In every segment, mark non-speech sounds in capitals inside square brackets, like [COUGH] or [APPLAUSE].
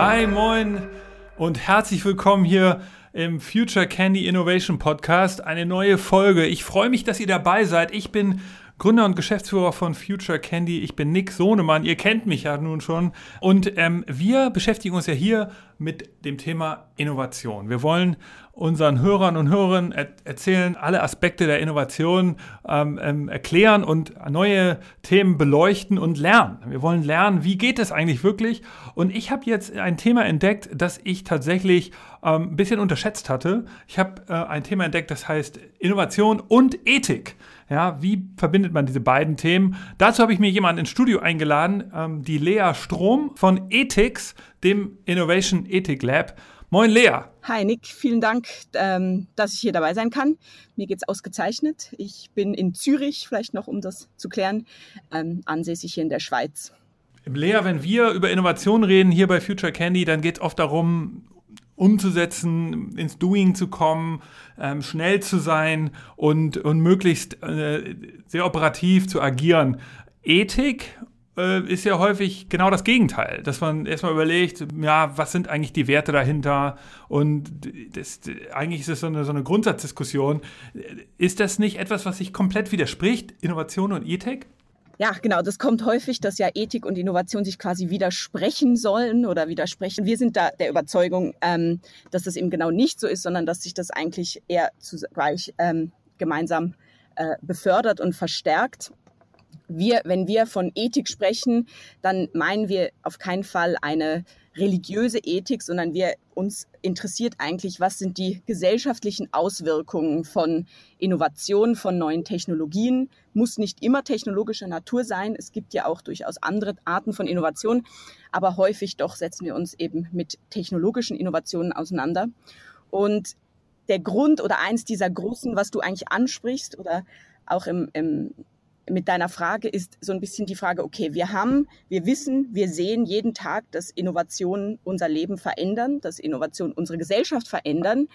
Hi, moin und herzlich willkommen hier im Future Candy Innovation Podcast. Eine neue Folge. Ich freue mich, dass ihr dabei seid. Ich bin Gründer und Geschäftsführer von Future Candy. Ich bin Nick Sohnemann. Ihr kennt mich ja nun schon. Und ähm, wir beschäftigen uns ja hier mit dem Thema Innovation. Wir wollen unseren Hörern und Hörern er erzählen, alle Aspekte der Innovation ähm, ähm, erklären und neue Themen beleuchten und lernen. Wir wollen lernen, wie geht es eigentlich wirklich. Und ich habe jetzt ein Thema entdeckt, das ich tatsächlich ähm, ein bisschen unterschätzt hatte. Ich habe äh, ein Thema entdeckt, das heißt Innovation und Ethik. Ja, wie verbindet man diese beiden Themen? Dazu habe ich mir jemanden ins Studio eingeladen, ähm, die Lea Strom von Ethics, dem Innovation Ethik Lab. Moin Lea. Hi Nick, vielen Dank, ähm, dass ich hier dabei sein kann. Mir geht es ausgezeichnet. Ich bin in Zürich, vielleicht noch, um das zu klären, ähm, ansässig hier in der Schweiz. Lea, wenn wir über Innovation reden hier bei Future Candy, dann geht es oft darum, umzusetzen, ins Doing zu kommen, ähm, schnell zu sein und, und möglichst äh, sehr operativ zu agieren. Ethik äh, ist ja häufig genau das Gegenteil, dass man erstmal überlegt, ja, was sind eigentlich die Werte dahinter und das, eigentlich ist es so eine, so eine Grundsatzdiskussion. Ist das nicht etwas, was sich komplett widerspricht, Innovation und Ethik? Ja, genau, das kommt häufig, dass ja Ethik und Innovation sich quasi widersprechen sollen oder widersprechen. Wir sind da der Überzeugung, ähm, dass das eben genau nicht so ist, sondern dass sich das eigentlich eher zugleich ähm, gemeinsam äh, befördert und verstärkt. Wir, wenn wir von Ethik sprechen, dann meinen wir auf keinen Fall eine religiöse Ethik, sondern wir uns interessiert eigentlich, was sind die gesellschaftlichen Auswirkungen von Innovation, von neuen Technologien. Muss nicht immer technologischer Natur sein. Es gibt ja auch durchaus andere Arten von Innovation, aber häufig doch setzen wir uns eben mit technologischen Innovationen auseinander. Und der Grund oder eins dieser großen, was du eigentlich ansprichst oder auch im, im mit deiner Frage ist so ein bisschen die Frage, okay, wir haben, wir wissen, wir sehen jeden Tag, dass Innovationen unser Leben verändern, dass Innovationen unsere Gesellschaft verändern.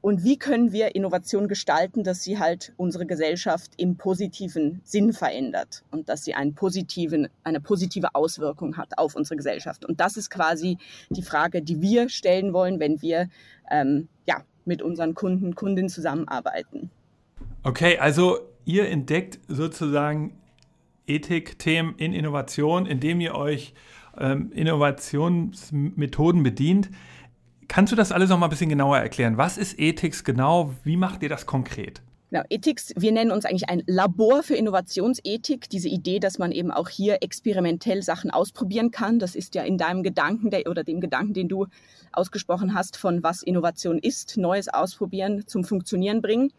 Und wie können wir Innovation gestalten, dass sie halt unsere Gesellschaft im positiven Sinn verändert und dass sie einen positiven, eine positive Auswirkung hat auf unsere Gesellschaft? Und das ist quasi die Frage, die wir stellen wollen, wenn wir ähm, ja, mit unseren Kunden, Kundinnen zusammenarbeiten. Okay, also ihr entdeckt sozusagen Ethikthemen in Innovation, indem ihr euch ähm, Innovationsmethoden bedient. Kannst du das alles noch mal ein bisschen genauer erklären? Was ist Ethics genau? Wie macht ihr das konkret? Genau, Ethics, wir nennen uns eigentlich ein Labor für Innovationsethik. Diese Idee, dass man eben auch hier experimentell Sachen ausprobieren kann, das ist ja in deinem Gedanken der, oder dem Gedanken, den du ausgesprochen hast, von was Innovation ist, Neues ausprobieren, zum Funktionieren bringen.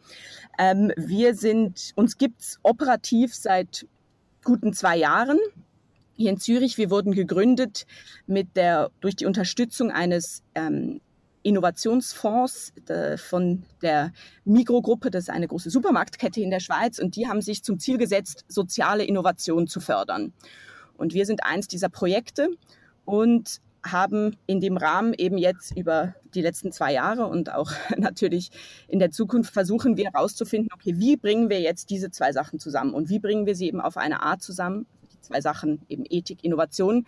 Ähm, wir sind, uns gibt's operativ seit guten zwei Jahren hier in Zürich. Wir wurden gegründet mit der, durch die Unterstützung eines ähm, Innovationsfonds von der Migro-Gruppe, das ist eine große Supermarktkette in der Schweiz, und die haben sich zum Ziel gesetzt, soziale Innovation zu fördern. Und wir sind eins dieser Projekte und haben in dem Rahmen eben jetzt über die letzten zwei Jahre und auch [LAUGHS] natürlich in der Zukunft versuchen wir herauszufinden, okay, wie bringen wir jetzt diese zwei Sachen zusammen und wie bringen wir sie eben auf eine Art zusammen, die zwei Sachen eben Ethik, Innovation,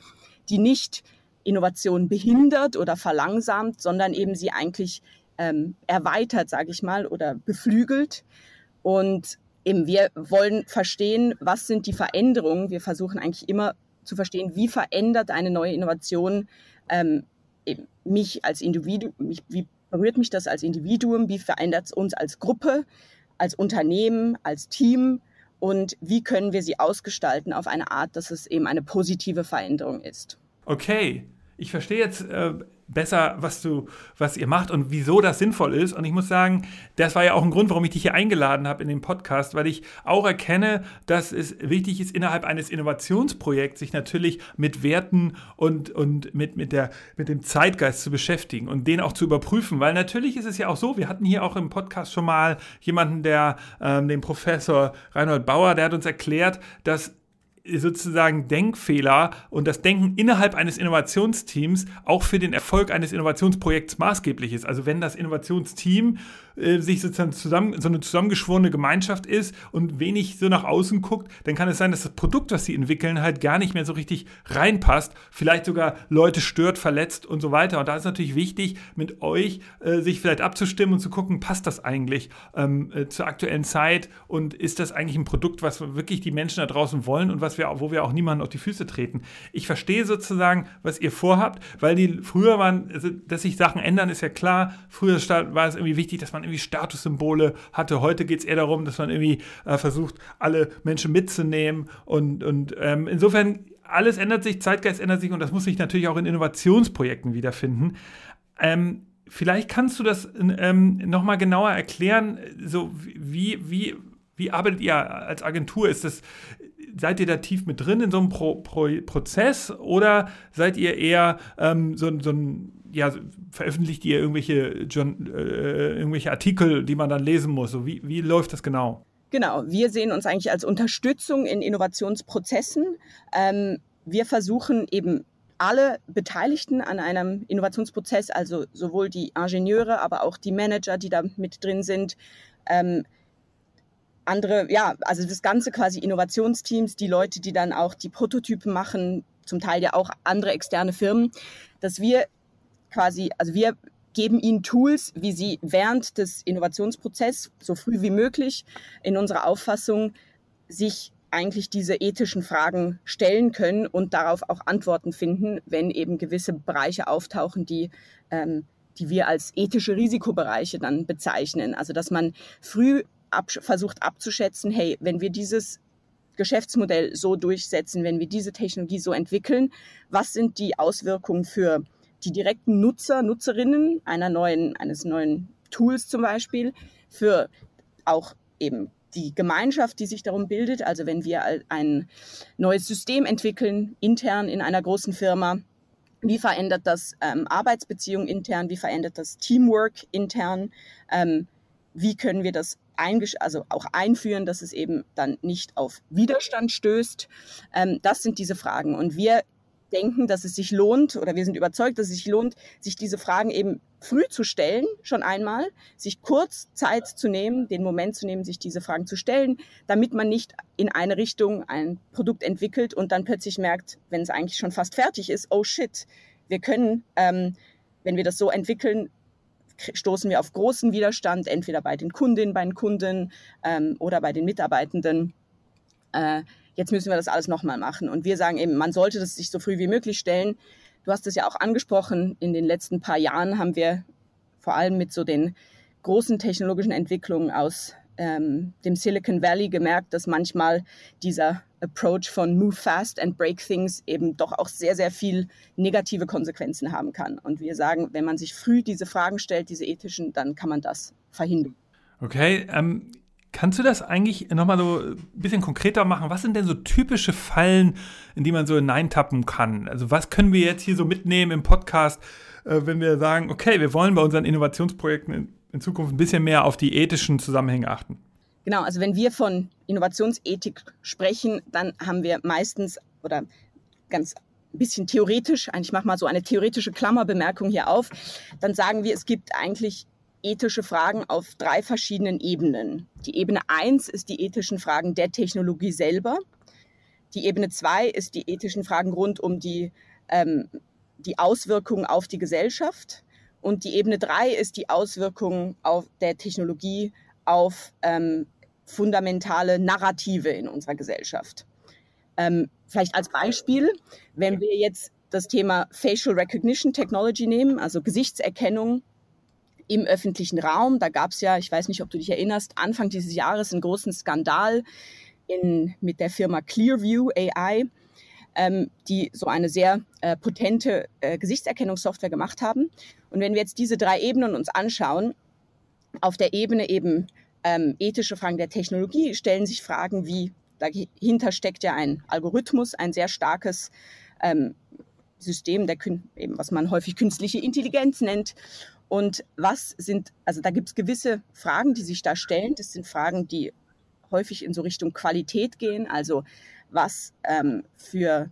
die nicht Innovation behindert oder verlangsamt, sondern eben sie eigentlich ähm, erweitert, sage ich mal, oder beflügelt. Und eben wir wollen verstehen, was sind die Veränderungen. Wir versuchen eigentlich immer zu verstehen, wie verändert eine neue Innovation ähm, mich als Individuum, mich, wie berührt mich das als Individuum, wie verändert es uns als Gruppe, als Unternehmen, als Team und wie können wir sie ausgestalten auf eine Art, dass es eben eine positive Veränderung ist. Okay, ich verstehe jetzt äh, besser, was du, was ihr macht und wieso das sinnvoll ist. Und ich muss sagen, das war ja auch ein Grund, warum ich dich hier eingeladen habe in den Podcast, weil ich auch erkenne, dass es wichtig ist, innerhalb eines Innovationsprojekts sich natürlich mit Werten und, und mit, mit, der, mit dem Zeitgeist zu beschäftigen und den auch zu überprüfen. Weil natürlich ist es ja auch so, wir hatten hier auch im Podcast schon mal jemanden, der, ähm, den Professor Reinhold Bauer, der hat uns erklärt, dass sozusagen Denkfehler und das Denken innerhalb eines Innovationsteams auch für den Erfolg eines Innovationsprojekts maßgeblich ist. Also wenn das Innovationsteam äh, sich sozusagen zusammen, so eine zusammengeschworene Gemeinschaft ist und wenig so nach außen guckt, dann kann es sein, dass das Produkt, was sie entwickeln, halt gar nicht mehr so richtig reinpasst, vielleicht sogar Leute stört, verletzt und so weiter. Und da ist natürlich wichtig, mit euch äh, sich vielleicht abzustimmen und zu gucken, passt das eigentlich ähm, äh, zur aktuellen Zeit und ist das eigentlich ein Produkt, was wirklich die Menschen da draußen wollen und was wir, wo wir auch niemanden auf die Füße treten. Ich verstehe sozusagen, was ihr vorhabt, weil die früher waren, also, dass sich Sachen ändern, ist ja klar. Früher war es irgendwie wichtig, dass man irgendwie Statussymbole hatte. Heute geht es eher darum, dass man irgendwie äh, versucht, alle Menschen mitzunehmen. Und, und ähm, insofern, alles ändert sich, Zeitgeist ändert sich und das muss sich natürlich auch in Innovationsprojekten wiederfinden. Ähm, vielleicht kannst du das ähm, nochmal genauer erklären, so wie, wie, wie arbeitet ihr als Agentur? Ist das, seid ihr da tief mit drin in so einem Pro, Pro, Prozess oder seid ihr eher ähm, so, so ein, ja, veröffentlicht ihr irgendwelche, äh, irgendwelche Artikel, die man dann lesen muss? So, wie, wie läuft das genau? Genau, wir sehen uns eigentlich als Unterstützung in Innovationsprozessen. Ähm, wir versuchen eben alle Beteiligten an einem Innovationsprozess, also sowohl die Ingenieure, aber auch die Manager, die da mit drin sind, ähm, andere, ja, also das ganze quasi Innovationsteams, die Leute, die dann auch die Prototypen machen, zum Teil ja auch andere externe Firmen, dass wir quasi, also wir geben ihnen Tools, wie sie während des Innovationsprozesses so früh wie möglich in unserer Auffassung sich eigentlich diese ethischen Fragen stellen können und darauf auch Antworten finden, wenn eben gewisse Bereiche auftauchen, die, ähm, die wir als ethische Risikobereiche dann bezeichnen. Also dass man früh ab, versucht abzuschätzen, hey, wenn wir dieses Geschäftsmodell so durchsetzen, wenn wir diese Technologie so entwickeln, was sind die Auswirkungen für die direkten Nutzer, Nutzerinnen einer neuen, eines neuen Tools zum Beispiel, für auch eben die Gemeinschaft, die sich darum bildet. Also wenn wir ein neues System entwickeln, intern in einer großen Firma, wie verändert das ähm, Arbeitsbeziehungen intern, wie verändert das Teamwork intern, ähm, wie können wir das also auch einführen, dass es eben dann nicht auf Widerstand stößt. Ähm, das sind diese Fragen. Und wir denken, dass es sich lohnt, oder wir sind überzeugt, dass es sich lohnt, sich diese Fragen eben früh zu stellen, schon einmal, sich kurz Zeit zu nehmen, den Moment zu nehmen, sich diese Fragen zu stellen, damit man nicht in eine Richtung ein Produkt entwickelt und dann plötzlich merkt, wenn es eigentlich schon fast fertig ist, oh shit, wir können, ähm, wenn wir das so entwickeln, stoßen wir auf großen Widerstand, entweder bei den Kundinnen, bei den Kunden ähm, oder bei den Mitarbeitenden. Äh, jetzt müssen wir das alles nochmal machen. Und wir sagen eben, man sollte das sich so früh wie möglich stellen. Du hast es ja auch angesprochen, in den letzten paar Jahren haben wir vor allem mit so den großen technologischen Entwicklungen aus ähm, dem Silicon Valley gemerkt, dass manchmal dieser Approach von Move Fast and Break Things eben doch auch sehr, sehr viel negative Konsequenzen haben kann. Und wir sagen, wenn man sich früh diese Fragen stellt, diese ethischen, dann kann man das verhindern. Okay, ähm, kannst du das eigentlich nochmal so ein bisschen konkreter machen? Was sind denn so typische Fallen, in die man so hineintappen kann? Also was können wir jetzt hier so mitnehmen im Podcast, äh, wenn wir sagen, okay, wir wollen bei unseren Innovationsprojekten in, Zukunft ein bisschen mehr auf die ethischen Zusammenhänge achten? Genau, also wenn wir von Innovationsethik sprechen, dann haben wir meistens oder ganz ein bisschen theoretisch, ich mache mal so eine theoretische Klammerbemerkung hier auf, dann sagen wir, es gibt eigentlich ethische Fragen auf drei verschiedenen Ebenen. Die Ebene 1 ist die ethischen Fragen der Technologie selber. Die Ebene 2 ist die ethischen Fragen rund um die, ähm, die Auswirkungen auf die Gesellschaft. Und die Ebene 3 ist die Auswirkungen auf der Technologie auf ähm, fundamentale Narrative in unserer Gesellschaft. Ähm, vielleicht als Beispiel, wenn wir jetzt das Thema Facial Recognition Technology nehmen, also Gesichtserkennung im öffentlichen Raum. Da gab es ja, ich weiß nicht, ob du dich erinnerst, Anfang dieses Jahres einen großen Skandal in, mit der Firma Clearview AI, ähm, die so eine sehr äh, potente äh, Gesichtserkennungssoftware gemacht haben. Und wenn wir jetzt diese drei Ebenen uns anschauen, auf der Ebene eben ähm, ethische Fragen der Technologie stellen sich Fragen wie, dahinter steckt ja ein Algorithmus, ein sehr starkes ähm, System, der, eben, was man häufig künstliche Intelligenz nennt. Und was sind, also da gibt es gewisse Fragen, die sich da stellen. Das sind Fragen, die häufig in so Richtung Qualität gehen. Also was ähm, für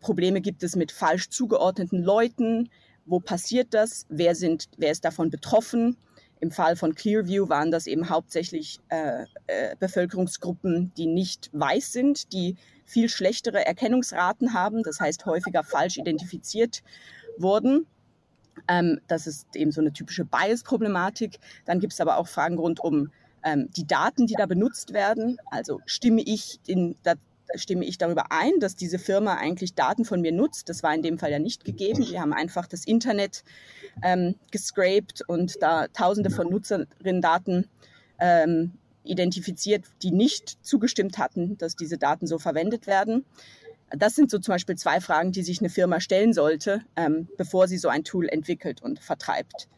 Probleme gibt es mit falsch zugeordneten Leuten? Wo passiert das? Wer, sind, wer ist davon betroffen? Im Fall von Clearview waren das eben hauptsächlich äh, äh, Bevölkerungsgruppen, die nicht weiß sind, die viel schlechtere Erkennungsraten haben, das heißt häufiger falsch identifiziert wurden. Ähm, das ist eben so eine typische Bias-Problematik. Dann gibt es aber auch Fragen rund um ähm, die Daten, die da benutzt werden. Also stimme ich, in, da, stimme ich darüber ein, dass diese Firma eigentlich Daten von mir nutzt. Das war in dem Fall ja nicht gegeben. Wir haben einfach das Internet ähm, gescraped und da tausende von Nutzerinnen-Daten ähm, identifiziert, die nicht zugestimmt hatten, dass diese Daten so verwendet werden. Das sind so zum Beispiel zwei Fragen, die sich eine Firma stellen sollte, ähm, bevor sie so ein Tool entwickelt und vertreibt.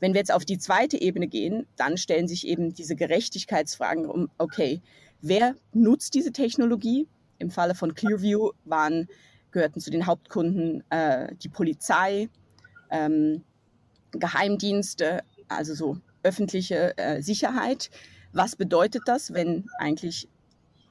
Wenn wir jetzt auf die zweite Ebene gehen, dann stellen sich eben diese Gerechtigkeitsfragen um, okay, wer nutzt diese Technologie? Im Falle von Clearview waren, gehörten zu den Hauptkunden äh, die Polizei, ähm, Geheimdienste, also so öffentliche äh, Sicherheit. Was bedeutet das, wenn eigentlich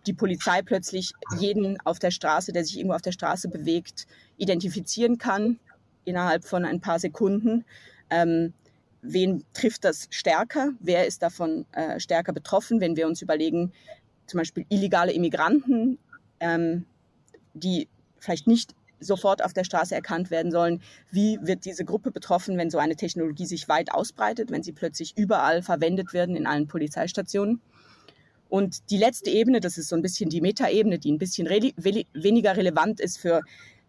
die Polizei plötzlich jeden auf der Straße, der sich irgendwo auf der Straße bewegt, identifizieren kann innerhalb von ein paar Sekunden? Ähm, wen trifft das stärker? Wer ist davon äh, stärker betroffen, wenn wir uns überlegen, zum Beispiel illegale Immigranten, ähm, die vielleicht nicht sofort auf der Straße erkannt werden sollen. Wie wird diese Gruppe betroffen, wenn so eine Technologie sich weit ausbreitet, wenn sie plötzlich überall verwendet werden in allen Polizeistationen? Und die letzte Ebene, das ist so ein bisschen die Metaebene, die ein bisschen re weniger relevant ist für,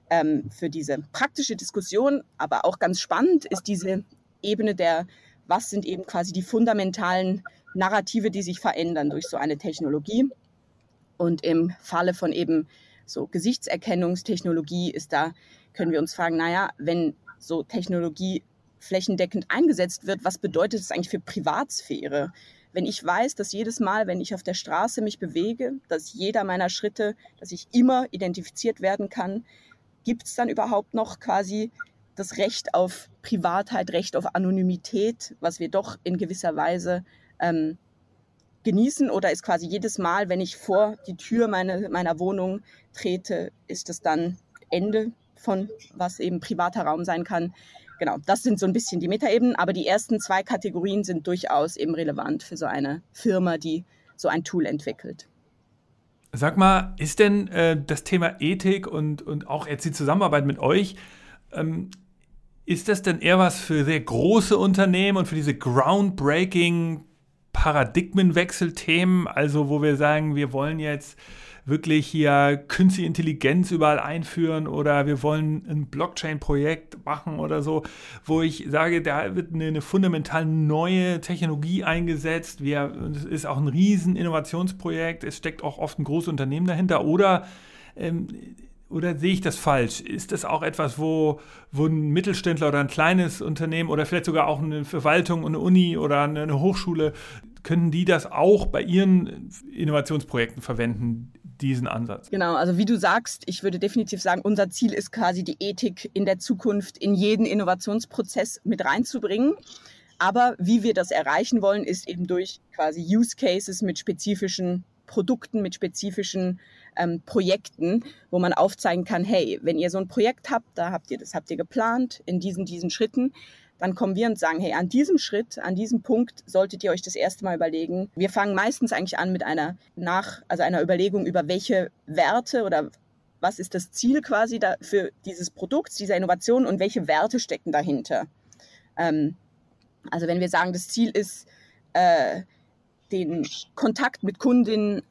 ähm, für diese praktische Diskussion, aber auch ganz spannend, ist diese Ebene der, was sind eben quasi die fundamentalen Narrative, die sich verändern durch so eine Technologie. Und im Falle von eben so Gesichtserkennungstechnologie ist da, können wir uns fragen, naja, wenn so Technologie flächendeckend eingesetzt wird, was bedeutet das eigentlich für Privatsphäre? Wenn ich weiß, dass jedes Mal, wenn ich auf der Straße mich bewege, dass jeder meiner Schritte, dass ich immer identifiziert werden kann, gibt es dann überhaupt noch quasi das Recht auf Privatheit, Recht auf Anonymität, was wir doch in gewisser Weise ähm, genießen oder ist quasi jedes Mal, wenn ich vor die Tür meine, meiner Wohnung trete, ist es dann Ende von was eben privater Raum sein kann. Genau, das sind so ein bisschen die Metaebenen, aber die ersten zwei Kategorien sind durchaus eben relevant für so eine Firma, die so ein Tool entwickelt. Sag mal, ist denn äh, das Thema Ethik und, und auch jetzt die Zusammenarbeit mit euch, ähm, ist das denn eher was für sehr große Unternehmen und für diese groundbreaking Paradigmenwechselthemen, also wo wir sagen, wir wollen jetzt wirklich hier künstliche Intelligenz überall einführen oder wir wollen ein Blockchain-Projekt machen oder so, wo ich sage, da wird eine, eine fundamental neue Technologie eingesetzt. Wir, es ist auch ein riesen Innovationsprojekt, es steckt auch oft ein großes Unternehmen dahinter oder ähm, oder sehe ich das falsch? Ist das auch etwas, wo, wo ein Mittelständler oder ein kleines Unternehmen oder vielleicht sogar auch eine Verwaltung, eine Uni oder eine Hochschule, können die das auch bei ihren Innovationsprojekten verwenden, diesen Ansatz? Genau, also wie du sagst, ich würde definitiv sagen, unser Ziel ist quasi die Ethik in der Zukunft in jeden Innovationsprozess mit reinzubringen. Aber wie wir das erreichen wollen, ist eben durch quasi Use Cases mit spezifischen Produkten, mit spezifischen ähm, Projekten, wo man aufzeigen kann, hey, wenn ihr so ein Projekt habt, da habt ihr das habt ihr geplant in diesen diesen Schritten, dann kommen wir und sagen, hey, an diesem Schritt, an diesem Punkt solltet ihr euch das erste Mal überlegen. Wir fangen meistens eigentlich an mit einer nach, also einer Überlegung über welche Werte oder was ist das Ziel quasi da für dieses Produkt, dieser Innovation und welche Werte stecken dahinter. Ähm, also wenn wir sagen, das Ziel ist, äh, den Kontakt mit Kundinnen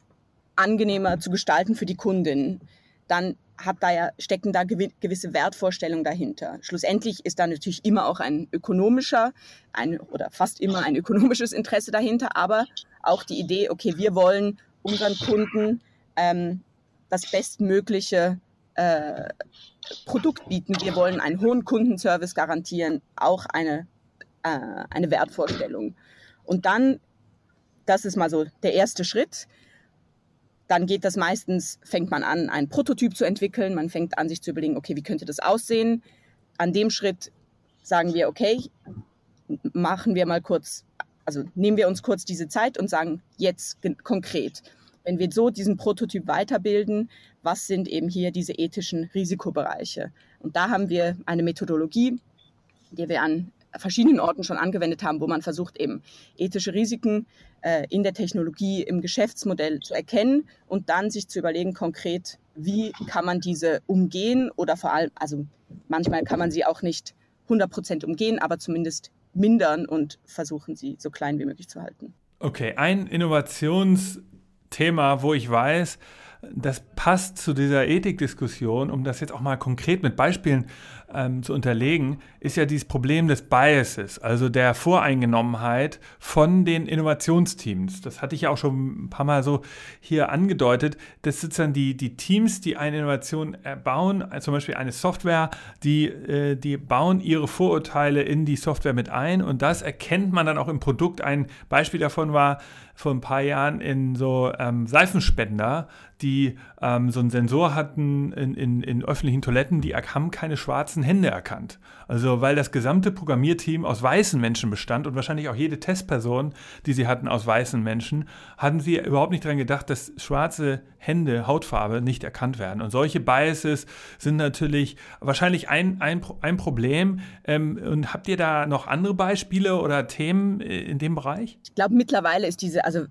angenehmer zu gestalten für die Kundin, dann hat da ja, stecken da gewisse Wertvorstellungen dahinter. Schlussendlich ist da natürlich immer auch ein ökonomischer ein, oder fast immer ein ökonomisches Interesse dahinter, aber auch die Idee, okay, wir wollen unseren Kunden ähm, das bestmögliche äh, Produkt bieten. Wir wollen einen hohen Kundenservice garantieren, auch eine, äh, eine Wertvorstellung. Und dann, das ist mal so der erste Schritt, dann geht das meistens, fängt man an, einen Prototyp zu entwickeln. Man fängt an, sich zu überlegen, okay, wie könnte das aussehen? An dem Schritt sagen wir, okay, machen wir mal kurz, also nehmen wir uns kurz diese Zeit und sagen jetzt konkret, wenn wir so diesen Prototyp weiterbilden, was sind eben hier diese ethischen Risikobereiche? Und da haben wir eine Methodologie, die wir an verschiedenen Orten schon angewendet haben, wo man versucht, eben ethische Risiken äh, in der Technologie, im Geschäftsmodell zu erkennen und dann sich zu überlegen, konkret, wie kann man diese umgehen oder vor allem, also manchmal kann man sie auch nicht 100% umgehen, aber zumindest mindern und versuchen, sie so klein wie möglich zu halten. Okay, ein Innovationsthema, wo ich weiß, das passt zu dieser Ethikdiskussion, um das jetzt auch mal konkret mit Beispielen ähm, zu unterlegen, ist ja dieses Problem des Biases, also der Voreingenommenheit von den Innovationsteams. Das hatte ich ja auch schon ein paar Mal so hier angedeutet. Das sind dann die, die Teams, die eine Innovation bauen, zum Beispiel eine Software, die, äh, die bauen ihre Vorurteile in die Software mit ein und das erkennt man dann auch im Produkt. Ein Beispiel davon war vor ein paar Jahren in so ähm, Seifenspender, die ähm, so einen Sensor hatten in, in, in öffentlichen Toiletten, die haben keine schwarzen schwarzen Hände erkannt. Also weil das gesamte Programmierteam aus weißen Menschen bestand und wahrscheinlich auch jede Testperson, die sie hatten, aus weißen Menschen, hatten sie überhaupt nicht daran gedacht, dass schwarze Hände, Hautfarbe nicht erkannt werden. Und solche Biases sind natürlich wahrscheinlich ein, ein, ein Problem. Ähm, und habt ihr da noch andere Beispiele oder Themen äh, in dem Bereich? Ich glaube, mittlerweile ist diese, also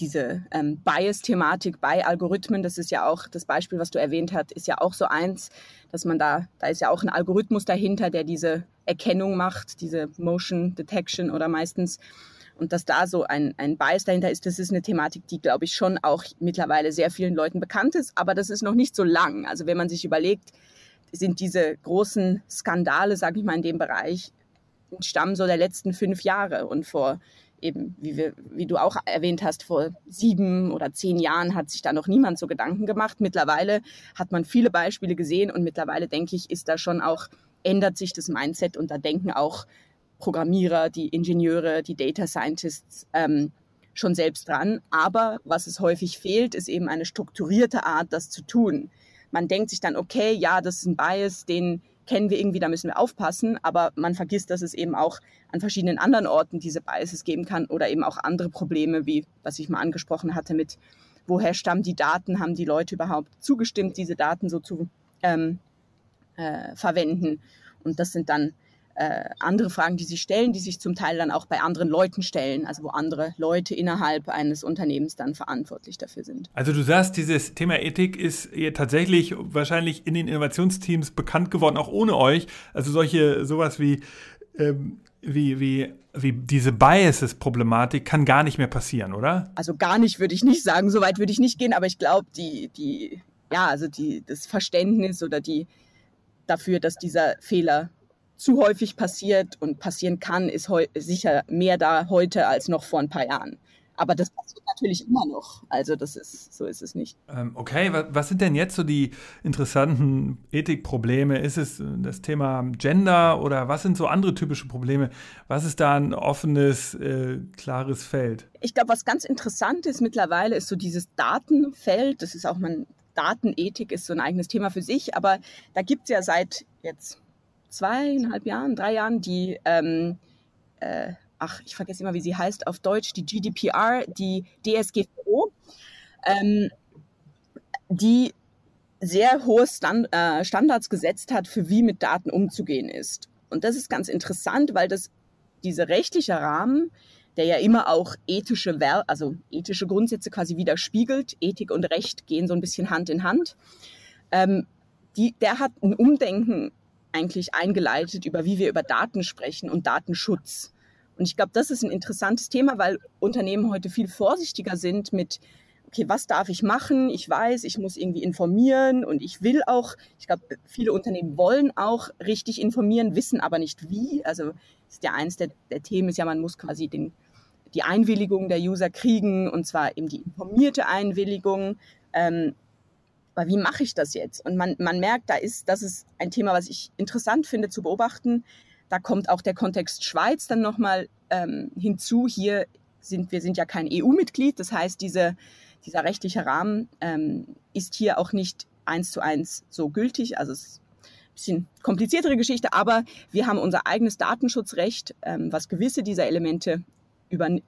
diese ähm, Bias-Thematik bei Algorithmen, das ist ja auch das Beispiel, was du erwähnt hast, ist ja auch so eins, dass man da, da ist ja auch ein Algorithmus dahinter, der diese Erkennung macht, diese Motion Detection oder meistens. Und dass da so ein, ein Bias dahinter ist, das ist eine Thematik, die, glaube ich, schon auch mittlerweile sehr vielen Leuten bekannt ist, aber das ist noch nicht so lang. Also wenn man sich überlegt, sind diese großen Skandale, sage ich mal, in dem Bereich, stammen so der letzten fünf Jahre. Und vor eben, wie, wir, wie du auch erwähnt hast, vor sieben oder zehn Jahren hat sich da noch niemand so Gedanken gemacht. Mittlerweile hat man viele Beispiele gesehen und mittlerweile, denke ich, ist da schon auch, ändert sich das Mindset und da denken auch Programmierer, die Ingenieure, die Data Scientists ähm, schon selbst dran. Aber was es häufig fehlt, ist eben eine strukturierte Art, das zu tun. Man denkt sich dann, okay, ja, das ist ein Bias, den kennen wir irgendwie, da müssen wir aufpassen, aber man vergisst, dass es eben auch an verschiedenen anderen Orten diese Biases geben kann oder eben auch andere Probleme, wie was ich mal angesprochen hatte mit, woher stammen die Daten, haben die Leute überhaupt zugestimmt, diese Daten so zu ähm, äh, verwenden. Und das sind dann äh, andere Fragen, die sie stellen, die sich zum Teil dann auch bei anderen Leuten stellen, also wo andere Leute innerhalb eines Unternehmens dann verantwortlich dafür sind. Also du sagst, dieses Thema Ethik ist tatsächlich wahrscheinlich in den Innovationsteams bekannt geworden, auch ohne euch. Also solche, sowas wie, ähm, wie, wie wie diese Biases-Problematik kann gar nicht mehr passieren, oder? Also gar nicht würde ich nicht sagen, so weit würde ich nicht gehen, aber ich glaube, die, die, ja, also die, das Verständnis oder die dafür, dass dieser Fehler zu häufig passiert und passieren kann, ist sicher mehr da heute als noch vor ein paar Jahren. Aber das passiert natürlich immer noch. Also das ist, so ist es nicht. Ähm, okay, was sind denn jetzt so die interessanten Ethikprobleme? Ist es das Thema Gender oder was sind so andere typische Probleme? Was ist da ein offenes, äh, klares Feld? Ich glaube, was ganz interessant ist mittlerweile, ist so dieses Datenfeld. Das ist auch mein Datenethik ist so ein eigenes Thema für sich, aber da gibt es ja seit jetzt zweieinhalb Jahren, drei Jahren die, ähm, äh, ach, ich vergesse immer, wie sie heißt auf Deutsch, die GDPR, die DSGVO, ähm, die sehr hohe Stand, äh, Standards gesetzt hat, für wie mit Daten umzugehen ist. Und das ist ganz interessant, weil das dieser rechtliche Rahmen, der ja immer auch ethische, also ethische Grundsätze quasi widerspiegelt, Ethik und Recht gehen so ein bisschen Hand in Hand, ähm, die, der hat ein Umdenken eigentlich eingeleitet, über wie wir über Daten sprechen und Datenschutz. Und ich glaube, das ist ein interessantes Thema, weil Unternehmen heute viel vorsichtiger sind mit, okay, was darf ich machen? Ich weiß, ich muss irgendwie informieren und ich will auch, ich glaube, viele Unternehmen wollen auch richtig informieren, wissen aber nicht wie. Also ist ja eins der, der Themen ist ja, man muss quasi den, die Einwilligung der User kriegen und zwar eben die informierte Einwilligung. Ähm, aber wie mache ich das jetzt? Und man, man merkt, da ist, das ist ein Thema, was ich interessant finde zu beobachten. Da kommt auch der Kontext Schweiz dann nochmal ähm, hinzu. Hier sind wir sind ja kein EU-Mitglied, das heißt, diese, dieser rechtliche Rahmen ähm, ist hier auch nicht eins zu eins so gültig. Also es ist ein bisschen kompliziertere Geschichte, aber wir haben unser eigenes Datenschutzrecht, ähm, was gewisse dieser Elemente über, äh,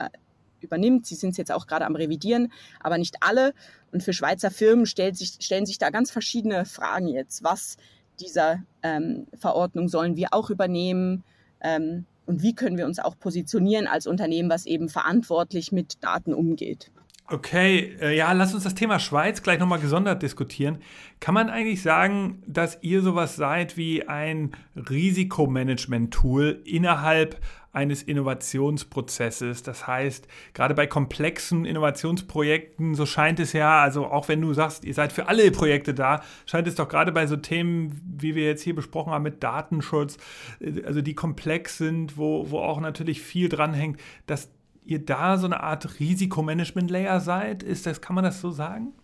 übernimmt. Sie sind es jetzt auch gerade am Revidieren, aber nicht alle. Und für Schweizer Firmen sich, stellen sich da ganz verschiedene Fragen jetzt. Was dieser ähm, Verordnung sollen wir auch übernehmen? Ähm, und wie können wir uns auch positionieren als Unternehmen, was eben verantwortlich mit Daten umgeht. Okay, äh, ja, lass uns das Thema Schweiz gleich nochmal gesondert diskutieren. Kann man eigentlich sagen, dass ihr sowas seid wie ein Risikomanagement-Tool innerhalb eines Innovationsprozesses? Das heißt, gerade bei komplexen Innovationsprojekten, so scheint es ja, also auch wenn du sagst, ihr seid für alle Projekte da, scheint es doch gerade bei so Themen, wie wir jetzt hier besprochen haben, mit Datenschutz, äh, also die komplex sind, wo, wo auch natürlich viel dranhängt, dass ihr da so eine Art Risikomanagement-Layer seid? Ist das, kann man das so sagen?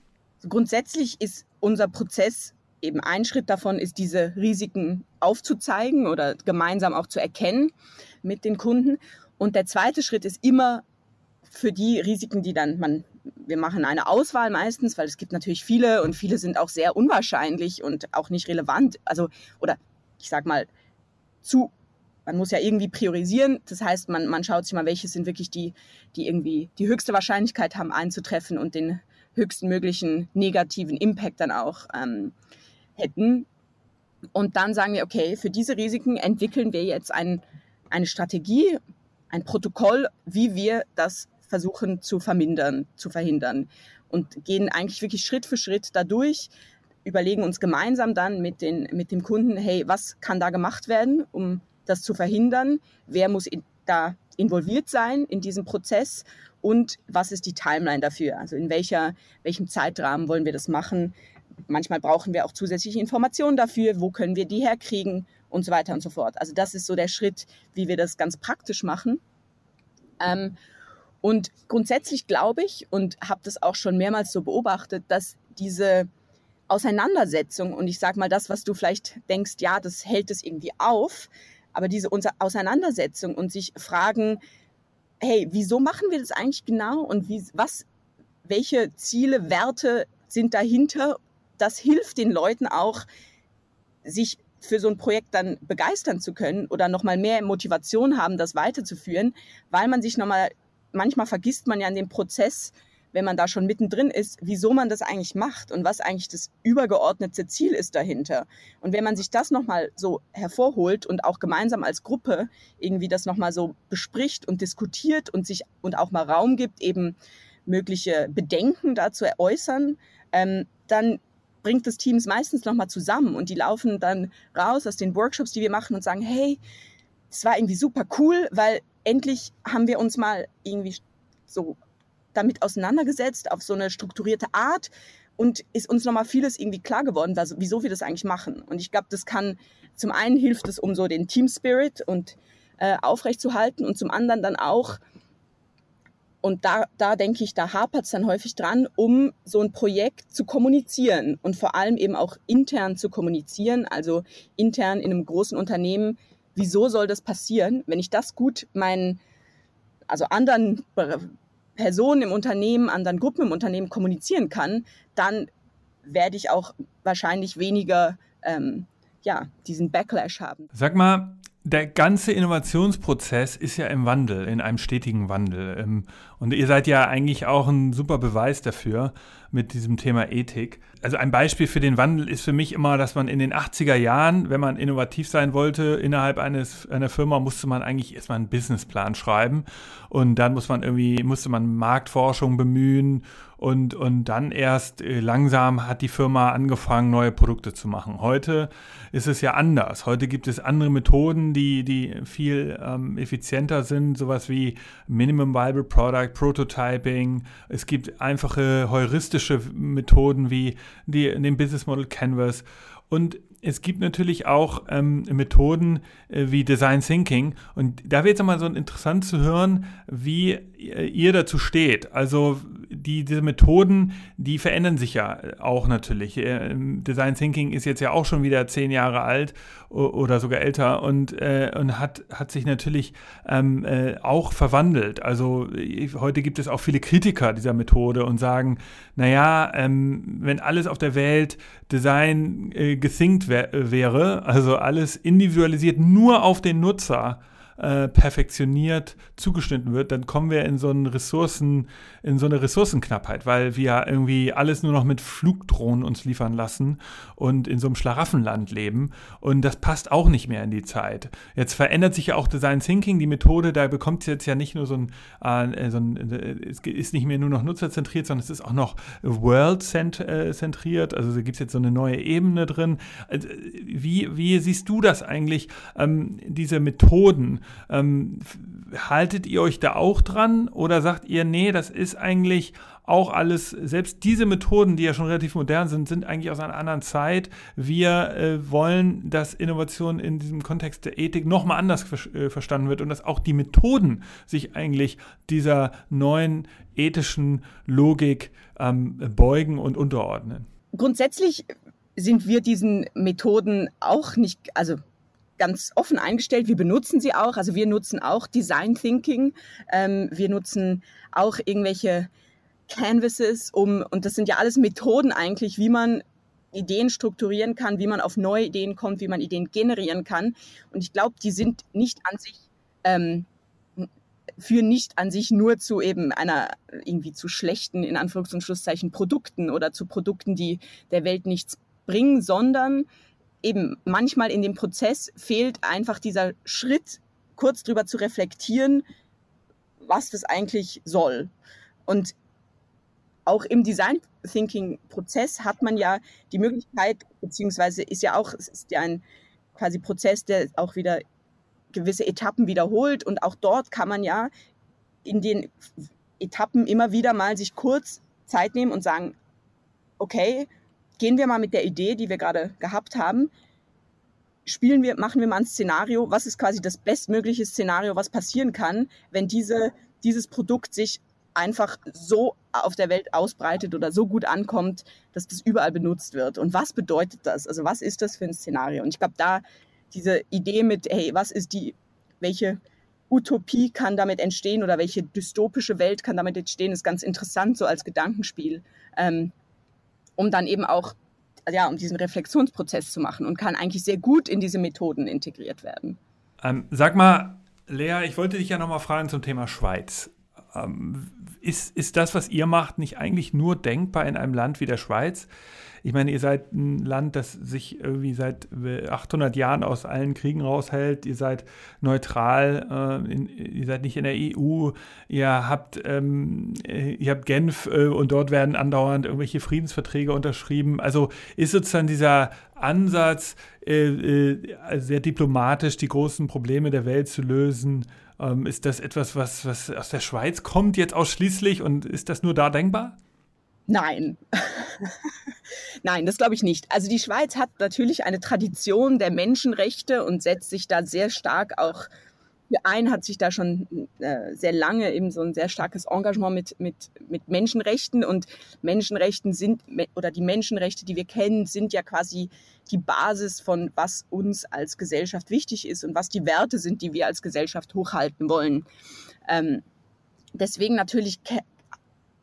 Grundsätzlich ist unser Prozess eben ein Schritt davon, ist diese Risiken aufzuzeigen oder gemeinsam auch zu erkennen mit den Kunden. Und der zweite Schritt ist immer für die Risiken, die dann man, wir machen eine Auswahl meistens, weil es gibt natürlich viele und viele sind auch sehr unwahrscheinlich und auch nicht relevant. Also, oder ich sag mal, zu man muss ja irgendwie priorisieren. Das heißt, man, man schaut sich mal, welche sind wirklich die, die irgendwie die höchste Wahrscheinlichkeit haben einzutreffen und den höchsten möglichen negativen Impact dann auch ähm, hätten. Und dann sagen wir, okay, für diese Risiken entwickeln wir jetzt ein, eine Strategie, ein Protokoll, wie wir das versuchen zu vermindern, zu verhindern. Und gehen eigentlich wirklich Schritt für Schritt dadurch, überlegen uns gemeinsam dann mit, den, mit dem Kunden, hey, was kann da gemacht werden, um das zu verhindern? Wer muss in, da involviert sein in diesem Prozess? Und was ist die Timeline dafür? Also in welcher, welchem Zeitrahmen wollen wir das machen? Manchmal brauchen wir auch zusätzliche Informationen dafür. Wo können wir die herkriegen? Und so weiter und so fort. Also das ist so der Schritt, wie wir das ganz praktisch machen. Ähm, und grundsätzlich glaube ich und habe das auch schon mehrmals so beobachtet, dass diese Auseinandersetzung und ich sage mal das, was du vielleicht denkst, ja, das hält es irgendwie auf, aber diese Auseinandersetzung und sich fragen, hey, wieso machen wir das eigentlich genau und wie, was, welche Ziele, Werte sind dahinter? Das hilft den Leuten auch, sich für so ein Projekt dann begeistern zu können oder nochmal mehr Motivation haben, das weiterzuführen, weil man sich nochmal, manchmal vergisst man ja in dem Prozess, wenn man da schon mittendrin ist, wieso man das eigentlich macht und was eigentlich das übergeordnete Ziel ist dahinter. Und wenn man sich das nochmal so hervorholt und auch gemeinsam als Gruppe irgendwie das nochmal so bespricht und diskutiert und sich und auch mal Raum gibt, eben mögliche Bedenken dazu äußern, ähm, dann bringt das Teams meistens nochmal zusammen und die laufen dann raus aus den Workshops, die wir machen und sagen, hey, es war irgendwie super cool, weil endlich haben wir uns mal irgendwie so damit auseinandergesetzt auf so eine strukturierte Art und ist uns nochmal vieles irgendwie klar geworden, was, wieso wir das eigentlich machen. Und ich glaube, das kann, zum einen hilft es, um so den Team Spirit und äh, aufrechtzuhalten und zum anderen dann auch, und da, da denke ich, da hapert es dann häufig dran, um so ein Projekt zu kommunizieren und vor allem eben auch intern zu kommunizieren, also intern in einem großen Unternehmen. Wieso soll das passieren? Wenn ich das gut meinen, also anderen Personen im Unternehmen, anderen Gruppen im Unternehmen kommunizieren kann, dann werde ich auch wahrscheinlich weniger ähm, ja, diesen Backlash haben. Sag mal, der ganze Innovationsprozess ist ja im Wandel, in einem stetigen Wandel. Und ihr seid ja eigentlich auch ein super Beweis dafür mit diesem Thema Ethik. Also ein Beispiel für den Wandel ist für mich immer, dass man in den 80er Jahren, wenn man innovativ sein wollte, innerhalb eines, einer Firma musste man eigentlich erstmal einen Businessplan schreiben. Und dann muss man irgendwie, musste man Marktforschung bemühen und, und dann erst äh, langsam hat die Firma angefangen, neue Produkte zu machen. Heute ist es ja anders. Heute gibt es andere Methoden, die, die viel ähm, effizienter sind, sowas wie Minimum Viable Product, Prototyping. Es gibt einfache heuristische Methoden wie die, den Business Model Canvas. Und es gibt natürlich auch ähm, Methoden äh, wie Design Thinking. Und da wird es mal so interessant zu hören, wie äh, ihr dazu steht. Also die, diese Methoden, die verändern sich ja auch natürlich. Äh, Design Thinking ist jetzt ja auch schon wieder zehn Jahre alt oder sogar älter und, äh, und hat, hat sich natürlich ähm, äh, auch verwandelt. Also heute gibt es auch viele Kritiker dieser Methode und sagen, naja, ähm, wenn alles auf der Welt Design äh, gethinkt wär, wäre, also alles individualisiert nur auf den Nutzer, äh, perfektioniert zugeschnitten wird, dann kommen wir in so einen Ressourcen, in so eine Ressourcenknappheit, weil wir irgendwie alles nur noch mit Flugdrohnen uns liefern lassen und in so einem Schlaraffenland leben. Und das passt auch nicht mehr in die Zeit. Jetzt verändert sich ja auch Design Thinking, die Methode, da bekommt es jetzt ja nicht nur so ein, äh, so ein, äh, es ist nicht mehr nur noch nutzerzentriert, sondern es ist auch noch world-zentriert. Also da gibt es jetzt so eine neue Ebene drin. Also, wie, wie siehst du das eigentlich, ähm, diese Methoden? Ähm, haltet ihr euch da auch dran oder sagt ihr, nee, das ist eigentlich auch alles, selbst diese Methoden, die ja schon relativ modern sind, sind eigentlich aus einer anderen Zeit. Wir äh, wollen, dass Innovation in diesem Kontext der Ethik nochmal anders ver äh, verstanden wird und dass auch die Methoden sich eigentlich dieser neuen ethischen Logik ähm, beugen und unterordnen. Grundsätzlich sind wir diesen Methoden auch nicht, also ganz offen eingestellt. Wir benutzen sie auch. Also wir nutzen auch Design Thinking. Ähm, wir nutzen auch irgendwelche Canvases, um, und das sind ja alles Methoden eigentlich, wie man Ideen strukturieren kann, wie man auf neue Ideen kommt, wie man Ideen generieren kann. Und ich glaube, die sind nicht an sich, ähm, führen nicht an sich nur zu eben einer irgendwie zu schlechten, in Anführungs- und Schlusszeichen, Produkten oder zu Produkten, die der Welt nichts bringen, sondern eben manchmal in dem Prozess fehlt einfach dieser Schritt, kurz drüber zu reflektieren, was das eigentlich soll. Und auch im Design Thinking Prozess hat man ja die Möglichkeit, beziehungsweise ist ja auch, es ist ja ein quasi Prozess, der auch wieder gewisse Etappen wiederholt und auch dort kann man ja in den Etappen immer wieder mal sich kurz Zeit nehmen und sagen, okay, gehen wir mal mit der Idee, die wir gerade gehabt haben, spielen wir, machen wir mal ein Szenario, was ist quasi das bestmögliche Szenario, was passieren kann, wenn diese, dieses Produkt sich einfach so auf der Welt ausbreitet oder so gut ankommt, dass das überall benutzt wird. Und was bedeutet das? Also was ist das für ein Szenario? Und ich glaube, da diese Idee mit, hey, was ist die, welche Utopie kann damit entstehen oder welche dystopische Welt kann damit entstehen, ist ganz interessant, so als Gedankenspiel, ähm, um dann eben auch, ja, um diesen Reflexionsprozess zu machen und kann eigentlich sehr gut in diese Methoden integriert werden. Ähm, sag mal, Lea, ich wollte dich ja nochmal fragen zum Thema Schweiz. Ähm, ist, ist das, was ihr macht, nicht eigentlich nur denkbar in einem Land wie der Schweiz? Ich meine, ihr seid ein Land, das sich irgendwie seit 800 Jahren aus allen Kriegen raushält. Ihr seid neutral, äh, in, ihr seid nicht in der EU. Ihr habt, ähm, ihr habt Genf äh, und dort werden andauernd irgendwelche Friedensverträge unterschrieben. Also ist sozusagen dieser Ansatz, äh, äh sehr diplomatisch die großen Probleme der Welt zu lösen, ähm, ist das etwas, was, was aus der Schweiz kommt jetzt ausschließlich und ist das nur da denkbar? Nein. [LAUGHS] Nein, das glaube ich nicht. Also die Schweiz hat natürlich eine Tradition der Menschenrechte und setzt sich da sehr stark auch ein, hat sich da schon äh, sehr lange eben so ein sehr starkes Engagement mit, mit, mit Menschenrechten und Menschenrechten sind, oder die Menschenrechte, die wir kennen, sind ja quasi die Basis von was uns als Gesellschaft wichtig ist und was die Werte sind, die wir als Gesellschaft hochhalten wollen. Ähm, deswegen natürlich ke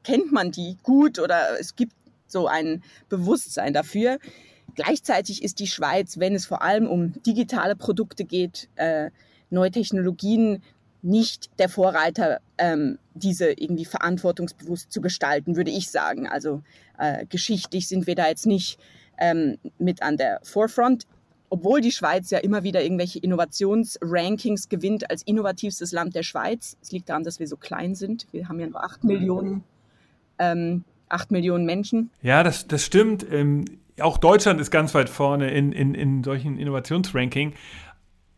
kennt man die gut oder es gibt so ein Bewusstsein dafür. Gleichzeitig ist die Schweiz, wenn es vor allem um digitale Produkte geht, äh, neue Technologien nicht der Vorreiter, ähm, diese irgendwie verantwortungsbewusst zu gestalten, würde ich sagen. Also äh, geschichtlich sind wir da jetzt nicht ähm, mit an der Forefront, obwohl die Schweiz ja immer wieder irgendwelche Innovationsrankings gewinnt als innovativstes Land der Schweiz. Es liegt daran, dass wir so klein sind. Wir haben ja nur acht Millionen, ähm, acht Millionen Menschen. Ja, das, das stimmt. Ähm, auch Deutschland ist ganz weit vorne in, in, in solchen Innovationsrankings.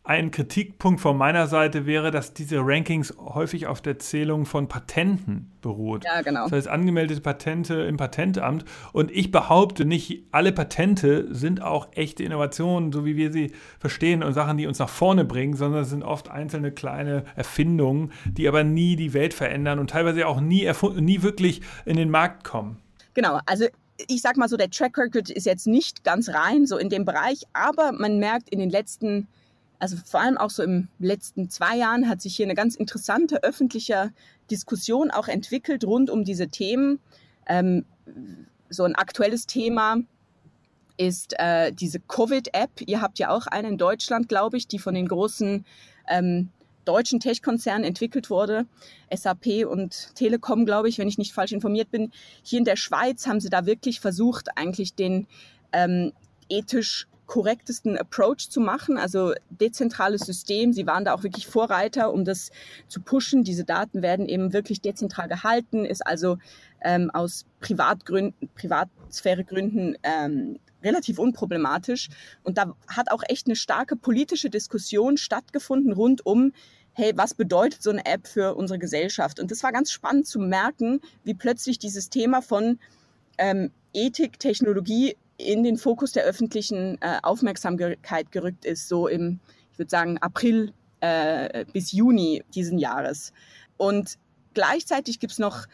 Ein Kritikpunkt von meiner Seite wäre, dass diese Rankings häufig auf der Zählung von Patenten beruht. Ja, genau. Das heißt, angemeldete Patente im Patentamt. Und ich behaupte, nicht alle Patente sind auch echte Innovationen, so wie wir sie verstehen und Sachen, die uns nach vorne bringen, sondern es sind oft einzelne kleine Erfindungen, die aber nie die Welt verändern und teilweise auch nie, nie wirklich in den Markt kommen. Genau, also ich sag mal so, der Track Record ist jetzt nicht ganz rein so in dem Bereich, aber man merkt in den letzten also vor allem auch so im letzten zwei Jahren hat sich hier eine ganz interessante öffentliche Diskussion auch entwickelt rund um diese Themen. Ähm, so ein aktuelles Thema ist äh, diese Covid-App. Ihr habt ja auch eine in Deutschland, glaube ich, die von den großen ähm, deutschen Tech-Konzernen entwickelt wurde, SAP und Telekom, glaube ich, wenn ich nicht falsch informiert bin. Hier in der Schweiz haben sie da wirklich versucht, eigentlich den ähm, ethisch korrektesten Approach zu machen, also dezentrales System. Sie waren da auch wirklich Vorreiter, um das zu pushen. Diese Daten werden eben wirklich dezentral gehalten, ist also ähm, aus Privatgründen, Privatsphäregründen ähm, relativ unproblematisch. Und da hat auch echt eine starke politische Diskussion stattgefunden rund um, hey, was bedeutet so eine App für unsere Gesellschaft? Und das war ganz spannend zu merken, wie plötzlich dieses Thema von ähm, Ethik, Technologie in den Fokus der öffentlichen äh, Aufmerksamkeit gerückt ist, so im, ich würde sagen, April äh, bis Juni diesen Jahres. Und gleichzeitig gibt es noch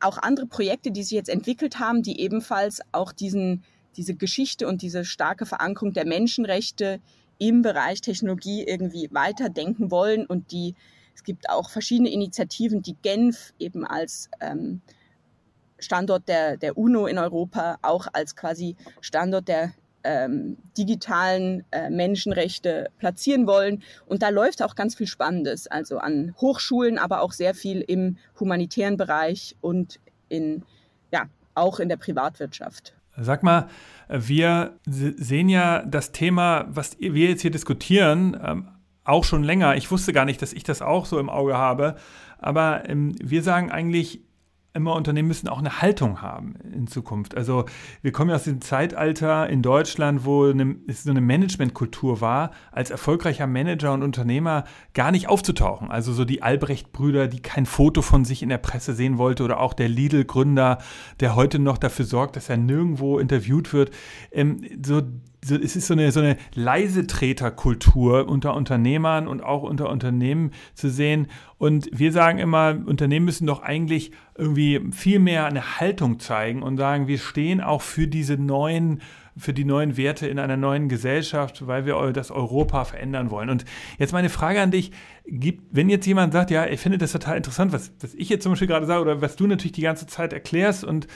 auch andere Projekte, die sich jetzt entwickelt haben, die ebenfalls auch diesen, diese Geschichte und diese starke Verankerung der Menschenrechte im Bereich Technologie irgendwie weiterdenken wollen. Und die, es gibt auch verschiedene Initiativen, die Genf eben als ähm, Standort der, der UNO in Europa, auch als quasi Standort der ähm, digitalen äh, Menschenrechte platzieren wollen. Und da läuft auch ganz viel Spannendes, also an Hochschulen, aber auch sehr viel im humanitären Bereich und in, ja, auch in der Privatwirtschaft. Sag mal, wir sehen ja das Thema, was wir jetzt hier diskutieren, ähm, auch schon länger. Ich wusste gar nicht, dass ich das auch so im Auge habe. Aber ähm, wir sagen eigentlich, immer Unternehmen müssen auch eine Haltung haben in Zukunft. Also wir kommen ja aus dem Zeitalter in Deutschland, wo eine, es so eine Managementkultur war, als erfolgreicher Manager und Unternehmer gar nicht aufzutauchen. Also so die Albrecht-Brüder, die kein Foto von sich in der Presse sehen wollte oder auch der Lidl-Gründer, der heute noch dafür sorgt, dass er nirgendwo interviewt wird. Ähm, so so, es ist so eine, so eine leise Treterkultur unter Unternehmern und auch unter Unternehmen zu sehen. Und wir sagen immer, Unternehmen müssen doch eigentlich irgendwie viel mehr eine Haltung zeigen und sagen, wir stehen auch für diese neuen für die neuen Werte in einer neuen Gesellschaft, weil wir das Europa verändern wollen. Und jetzt meine Frage an dich, gibt, wenn jetzt jemand sagt, ja, ich finde das total interessant, was, was ich jetzt zum Beispiel gerade sage oder was du natürlich die ganze Zeit erklärst und,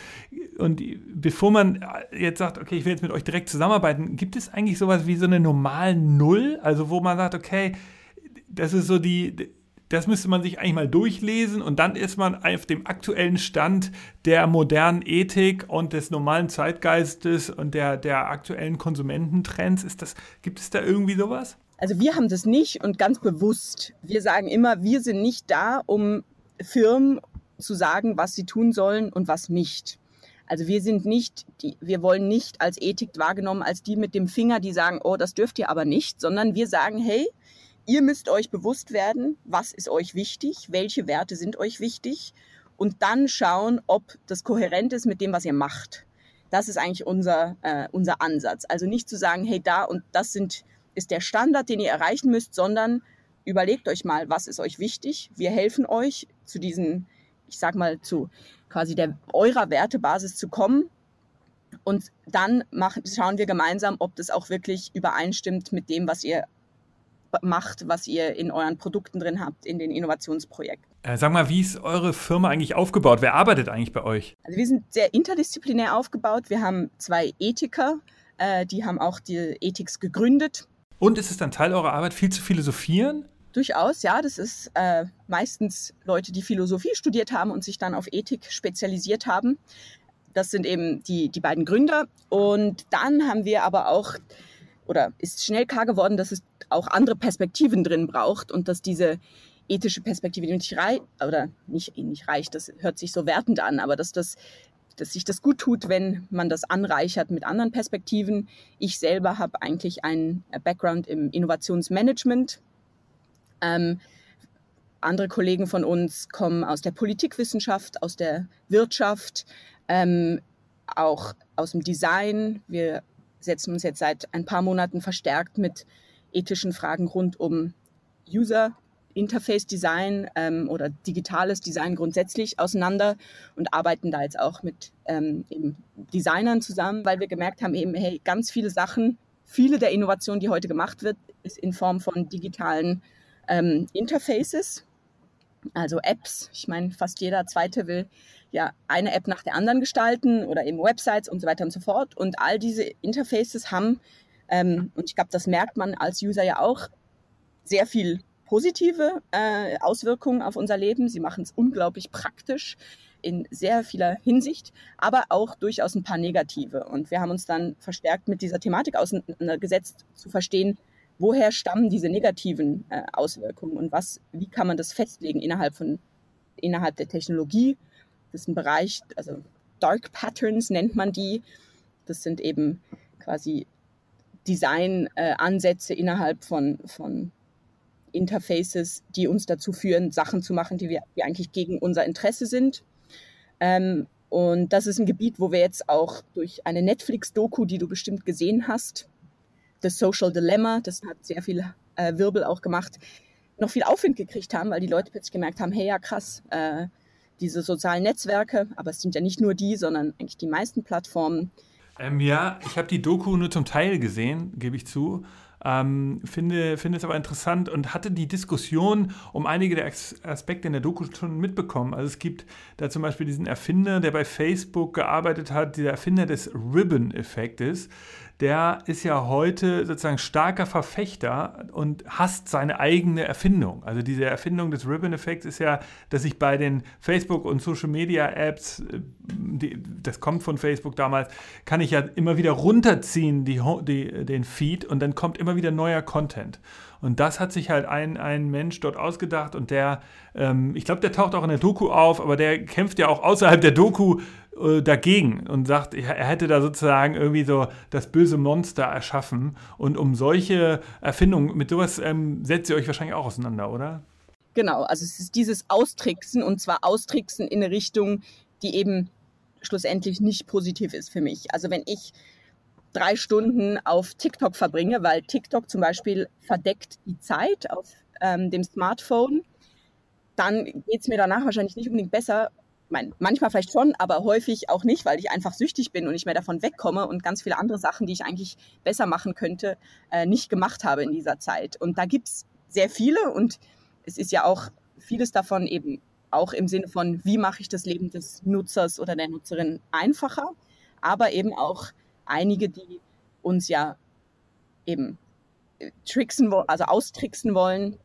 und bevor man jetzt sagt, okay, ich will jetzt mit euch direkt zusammenarbeiten, gibt es eigentlich sowas wie so eine normalen Null, also wo man sagt, okay, das ist so die, das müsste man sich eigentlich mal durchlesen und dann ist man auf dem aktuellen Stand der modernen Ethik und des normalen Zeitgeistes und der, der aktuellen Konsumententrends. Ist das, gibt es da irgendwie sowas? Also wir haben das nicht und ganz bewusst. Wir sagen immer, wir sind nicht da, um Firmen zu sagen, was sie tun sollen und was nicht. Also wir sind nicht, die, wir wollen nicht als Ethik wahrgenommen als die mit dem Finger, die sagen, oh, das dürft ihr aber nicht, sondern wir sagen, hey, Ihr müsst euch bewusst werden, was ist euch wichtig, welche Werte sind euch wichtig und dann schauen, ob das kohärent ist mit dem, was ihr macht. Das ist eigentlich unser, äh, unser Ansatz. Also nicht zu sagen, hey, da und das sind, ist der Standard, den ihr erreichen müsst, sondern überlegt euch mal, was ist euch wichtig. Wir helfen euch zu diesen, ich sag mal, zu quasi der eurer Wertebasis zu kommen. Und dann machen, schauen wir gemeinsam, ob das auch wirklich übereinstimmt mit dem, was ihr macht, was ihr in euren Produkten drin habt, in den Innovationsprojekten. Äh, sag mal, wie ist eure Firma eigentlich aufgebaut? Wer arbeitet eigentlich bei euch? Also wir sind sehr interdisziplinär aufgebaut. Wir haben zwei Ethiker, äh, die haben auch die Ethics gegründet. Und ist es dann Teil eurer Arbeit, viel zu philosophieren? Durchaus, ja. Das ist äh, meistens Leute, die Philosophie studiert haben und sich dann auf Ethik spezialisiert haben. Das sind eben die, die beiden Gründer. Und dann haben wir aber auch oder ist schnell klar geworden, dass es auch andere Perspektiven drin braucht und dass diese ethische Perspektive nicht reicht, oder nicht, nicht reicht, das hört sich so wertend an, aber dass das dass sich das gut tut, wenn man das anreichert mit anderen Perspektiven. Ich selber habe eigentlich einen Background im Innovationsmanagement. Ähm, andere Kollegen von uns kommen aus der Politikwissenschaft, aus der Wirtschaft, ähm, auch aus dem Design. Wir setzen uns jetzt seit ein paar Monaten verstärkt mit ethischen Fragen rund um User Interface Design ähm, oder digitales Design grundsätzlich auseinander und arbeiten da jetzt auch mit ähm, Designern zusammen, weil wir gemerkt haben, eben, hey, ganz viele Sachen, viele der Innovationen, die heute gemacht wird, ist in Form von digitalen ähm, Interfaces, also Apps. Ich meine, fast jeder zweite will ja eine App nach der anderen gestalten oder eben Websites und so weiter und so fort. Und all diese Interfaces haben, ähm, und ich glaube, das merkt man als User ja auch, sehr viel positive äh, Auswirkungen auf unser Leben. Sie machen es unglaublich praktisch in sehr vieler Hinsicht, aber auch durchaus ein paar negative. Und wir haben uns dann verstärkt mit dieser Thematik auseinandergesetzt, zu verstehen, woher stammen diese negativen äh, Auswirkungen und was, wie kann man das festlegen innerhalb von innerhalb der Technologie. Das ist ein Bereich, also Dark Patterns nennt man die. Das sind eben quasi Design-Ansätze äh, innerhalb von, von Interfaces, die uns dazu führen, Sachen zu machen, die, wir, die eigentlich gegen unser Interesse sind. Ähm, und das ist ein Gebiet, wo wir jetzt auch durch eine Netflix-Doku, die du bestimmt gesehen hast, The Social Dilemma, das hat sehr viel äh, Wirbel auch gemacht, noch viel Aufwind gekriegt haben, weil die Leute plötzlich gemerkt haben, hey ja krass, äh, diese sozialen Netzwerke, aber es sind ja nicht nur die, sondern eigentlich die meisten Plattformen. Ähm, ja, ich habe die Doku nur zum Teil gesehen, gebe ich zu. Ähm, finde, finde es aber interessant und hatte die Diskussion um einige der Aspekte in der Doku schon mitbekommen. Also es gibt da zum Beispiel diesen Erfinder, der bei Facebook gearbeitet hat, dieser Erfinder des Ribbon-Effektes der ist ja heute sozusagen starker Verfechter und hasst seine eigene Erfindung. Also diese Erfindung des Ribbon-Effekts ist ja, dass ich bei den Facebook- und Social-Media-Apps, äh, das kommt von Facebook damals, kann ich ja immer wieder runterziehen, die, die, den Feed, und dann kommt immer wieder neuer Content. Und das hat sich halt ein, ein Mensch dort ausgedacht und der, ähm, ich glaube, der taucht auch in der Doku auf, aber der kämpft ja auch außerhalb der Doku äh, dagegen und sagt, er hätte da sozusagen irgendwie so das böse Monster erschaffen. Und um solche Erfindungen, mit sowas ähm, setzt ihr euch wahrscheinlich auch auseinander, oder? Genau, also es ist dieses Austricksen und zwar Austricksen in eine Richtung, die eben schlussendlich nicht positiv ist für mich. Also wenn ich drei Stunden auf TikTok verbringe, weil TikTok zum Beispiel verdeckt die Zeit auf ähm, dem Smartphone, dann geht es mir danach wahrscheinlich nicht unbedingt besser. Mein, manchmal vielleicht schon, aber häufig auch nicht, weil ich einfach süchtig bin und nicht mehr davon wegkomme und ganz viele andere Sachen, die ich eigentlich besser machen könnte, äh, nicht gemacht habe in dieser Zeit. Und da gibt es sehr viele und es ist ja auch vieles davon eben auch im Sinne von, wie mache ich das Leben des Nutzers oder der Nutzerin einfacher, aber eben auch einige, die uns ja eben äh, tricksen, also austricksen wollen.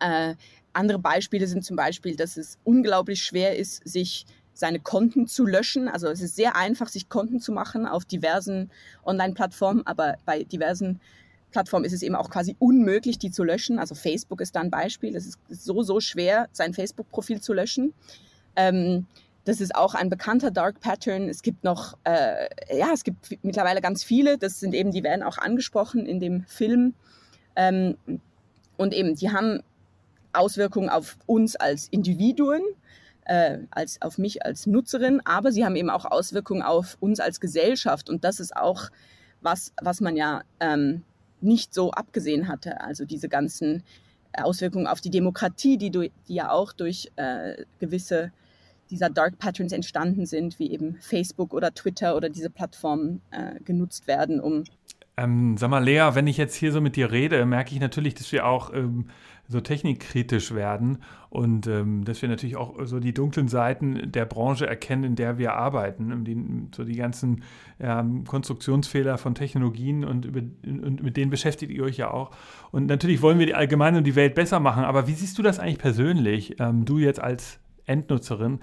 Äh, andere Beispiele sind zum Beispiel, dass es unglaublich schwer ist, sich seine Konten zu löschen. Also es ist sehr einfach, sich Konten zu machen auf diversen Online-Plattformen, aber bei diversen Plattformen ist es eben auch quasi unmöglich, die zu löschen. Also Facebook ist da ein Beispiel. Es ist so, so schwer, sein Facebook-Profil zu löschen. Ähm, das ist auch ein bekannter Dark Pattern. Es gibt noch, äh, ja, es gibt mittlerweile ganz viele. Das sind eben, die werden auch angesprochen in dem Film. Ähm, und eben, die haben Auswirkungen auf uns als Individuen, äh, als auf mich als Nutzerin, aber sie haben eben auch Auswirkungen auf uns als Gesellschaft. Und das ist auch was, was man ja ähm, nicht so abgesehen hatte. Also diese ganzen Auswirkungen auf die Demokratie, die, die ja auch durch äh, gewisse dieser Dark Patterns entstanden sind, wie eben Facebook oder Twitter oder diese Plattformen äh, genutzt werden, um. Ähm, sag mal, Lea, wenn ich jetzt hier so mit dir rede, merke ich natürlich, dass wir auch ähm, so technikkritisch werden und ähm, dass wir natürlich auch so die dunklen Seiten der Branche erkennen, in der wir arbeiten. Die, so die ganzen ähm, Konstruktionsfehler von Technologien und, über, und mit denen beschäftigt ihr euch ja auch. Und natürlich wollen wir die allgemein und die Welt besser machen, aber wie siehst du das eigentlich persönlich? Ähm, du jetzt als Endnutzerin,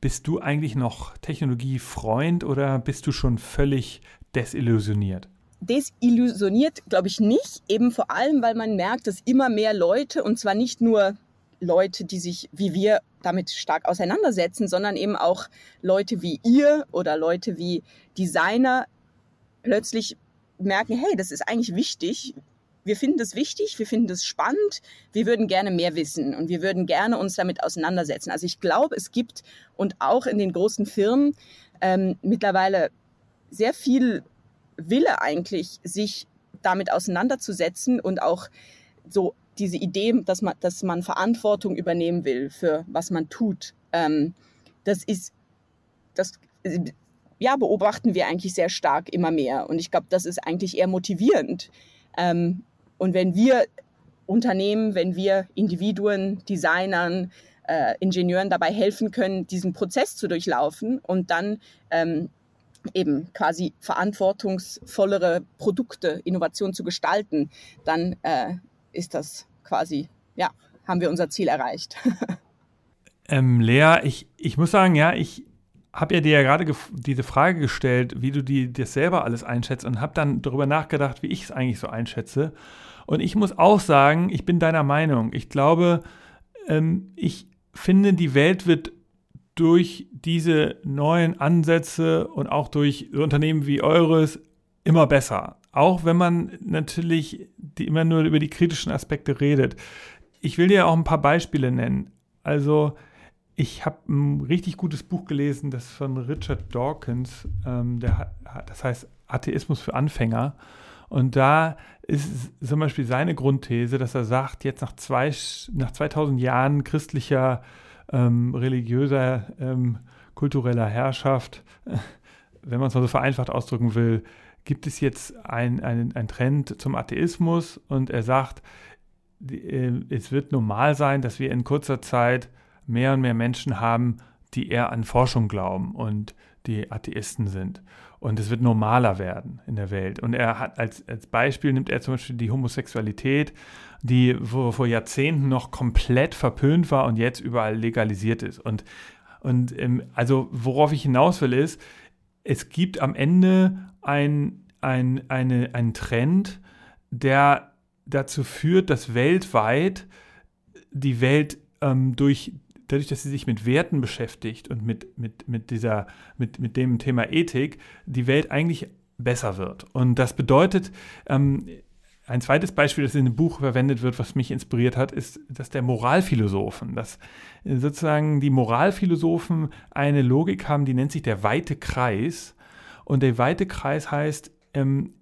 bist du eigentlich noch Technologiefreund oder bist du schon völlig desillusioniert? Desillusioniert glaube ich nicht, eben vor allem, weil man merkt, dass immer mehr Leute, und zwar nicht nur Leute, die sich wie wir damit stark auseinandersetzen, sondern eben auch Leute wie ihr oder Leute wie Designer plötzlich merken, hey, das ist eigentlich wichtig wir finden das wichtig, wir finden das spannend, wir würden gerne mehr wissen und wir würden gerne uns damit auseinandersetzen. Also ich glaube, es gibt und auch in den großen Firmen ähm, mittlerweile sehr viel Wille eigentlich, sich damit auseinanderzusetzen und auch so diese Idee, dass man, dass man Verantwortung übernehmen will für was man tut. Ähm, das ist, das ja, beobachten wir eigentlich sehr stark immer mehr. Und ich glaube, das ist eigentlich eher motivierend, ähm, und wenn wir Unternehmen, wenn wir Individuen, Designern, äh, Ingenieuren dabei helfen können, diesen Prozess zu durchlaufen und dann ähm, eben quasi verantwortungsvollere Produkte, Innovation zu gestalten, dann äh, ist das quasi ja, haben wir unser Ziel erreicht. [LAUGHS] ähm, Lea, ich, ich muss sagen, ja, ich habe ja dir ja gerade diese Frage gestellt, wie du die, das selber alles einschätzt und habe dann darüber nachgedacht, wie ich es eigentlich so einschätze. Und ich muss auch sagen, ich bin deiner Meinung. Ich glaube, ähm, ich finde, die Welt wird durch diese neuen Ansätze und auch durch Unternehmen wie eures immer besser. Auch wenn man natürlich die, immer nur über die kritischen Aspekte redet. Ich will dir auch ein paar Beispiele nennen. Also, ich habe ein richtig gutes Buch gelesen, das von Richard Dawkins, ähm, der, das heißt Atheismus für Anfänger. Und da ist zum Beispiel seine Grundthese, dass er sagt, jetzt nach, zwei, nach 2000 Jahren christlicher, ähm, religiöser, ähm, kultureller Herrschaft, äh, wenn man es mal so vereinfacht ausdrücken will, gibt es jetzt einen ein Trend zum Atheismus und er sagt, die, äh, es wird normal sein, dass wir in kurzer Zeit mehr und mehr Menschen haben, die eher an Forschung glauben und die Atheisten sind. Und es wird normaler werden in der Welt. Und er hat als, als Beispiel nimmt er zum Beispiel die Homosexualität, die vor, vor Jahrzehnten noch komplett verpönt war und jetzt überall legalisiert ist. Und, und ähm, also worauf ich hinaus will, ist, es gibt am Ende ein, ein, eine, einen Trend, der dazu führt, dass weltweit die Welt ähm, durch dadurch, dass sie sich mit Werten beschäftigt und mit, mit, mit, dieser, mit, mit dem Thema Ethik, die Welt eigentlich besser wird. Und das bedeutet, ähm, ein zweites Beispiel, das in dem Buch verwendet wird, was mich inspiriert hat, ist das der Moralphilosophen. Dass sozusagen die Moralphilosophen eine Logik haben, die nennt sich der weite Kreis. Und der weite Kreis heißt, ähm,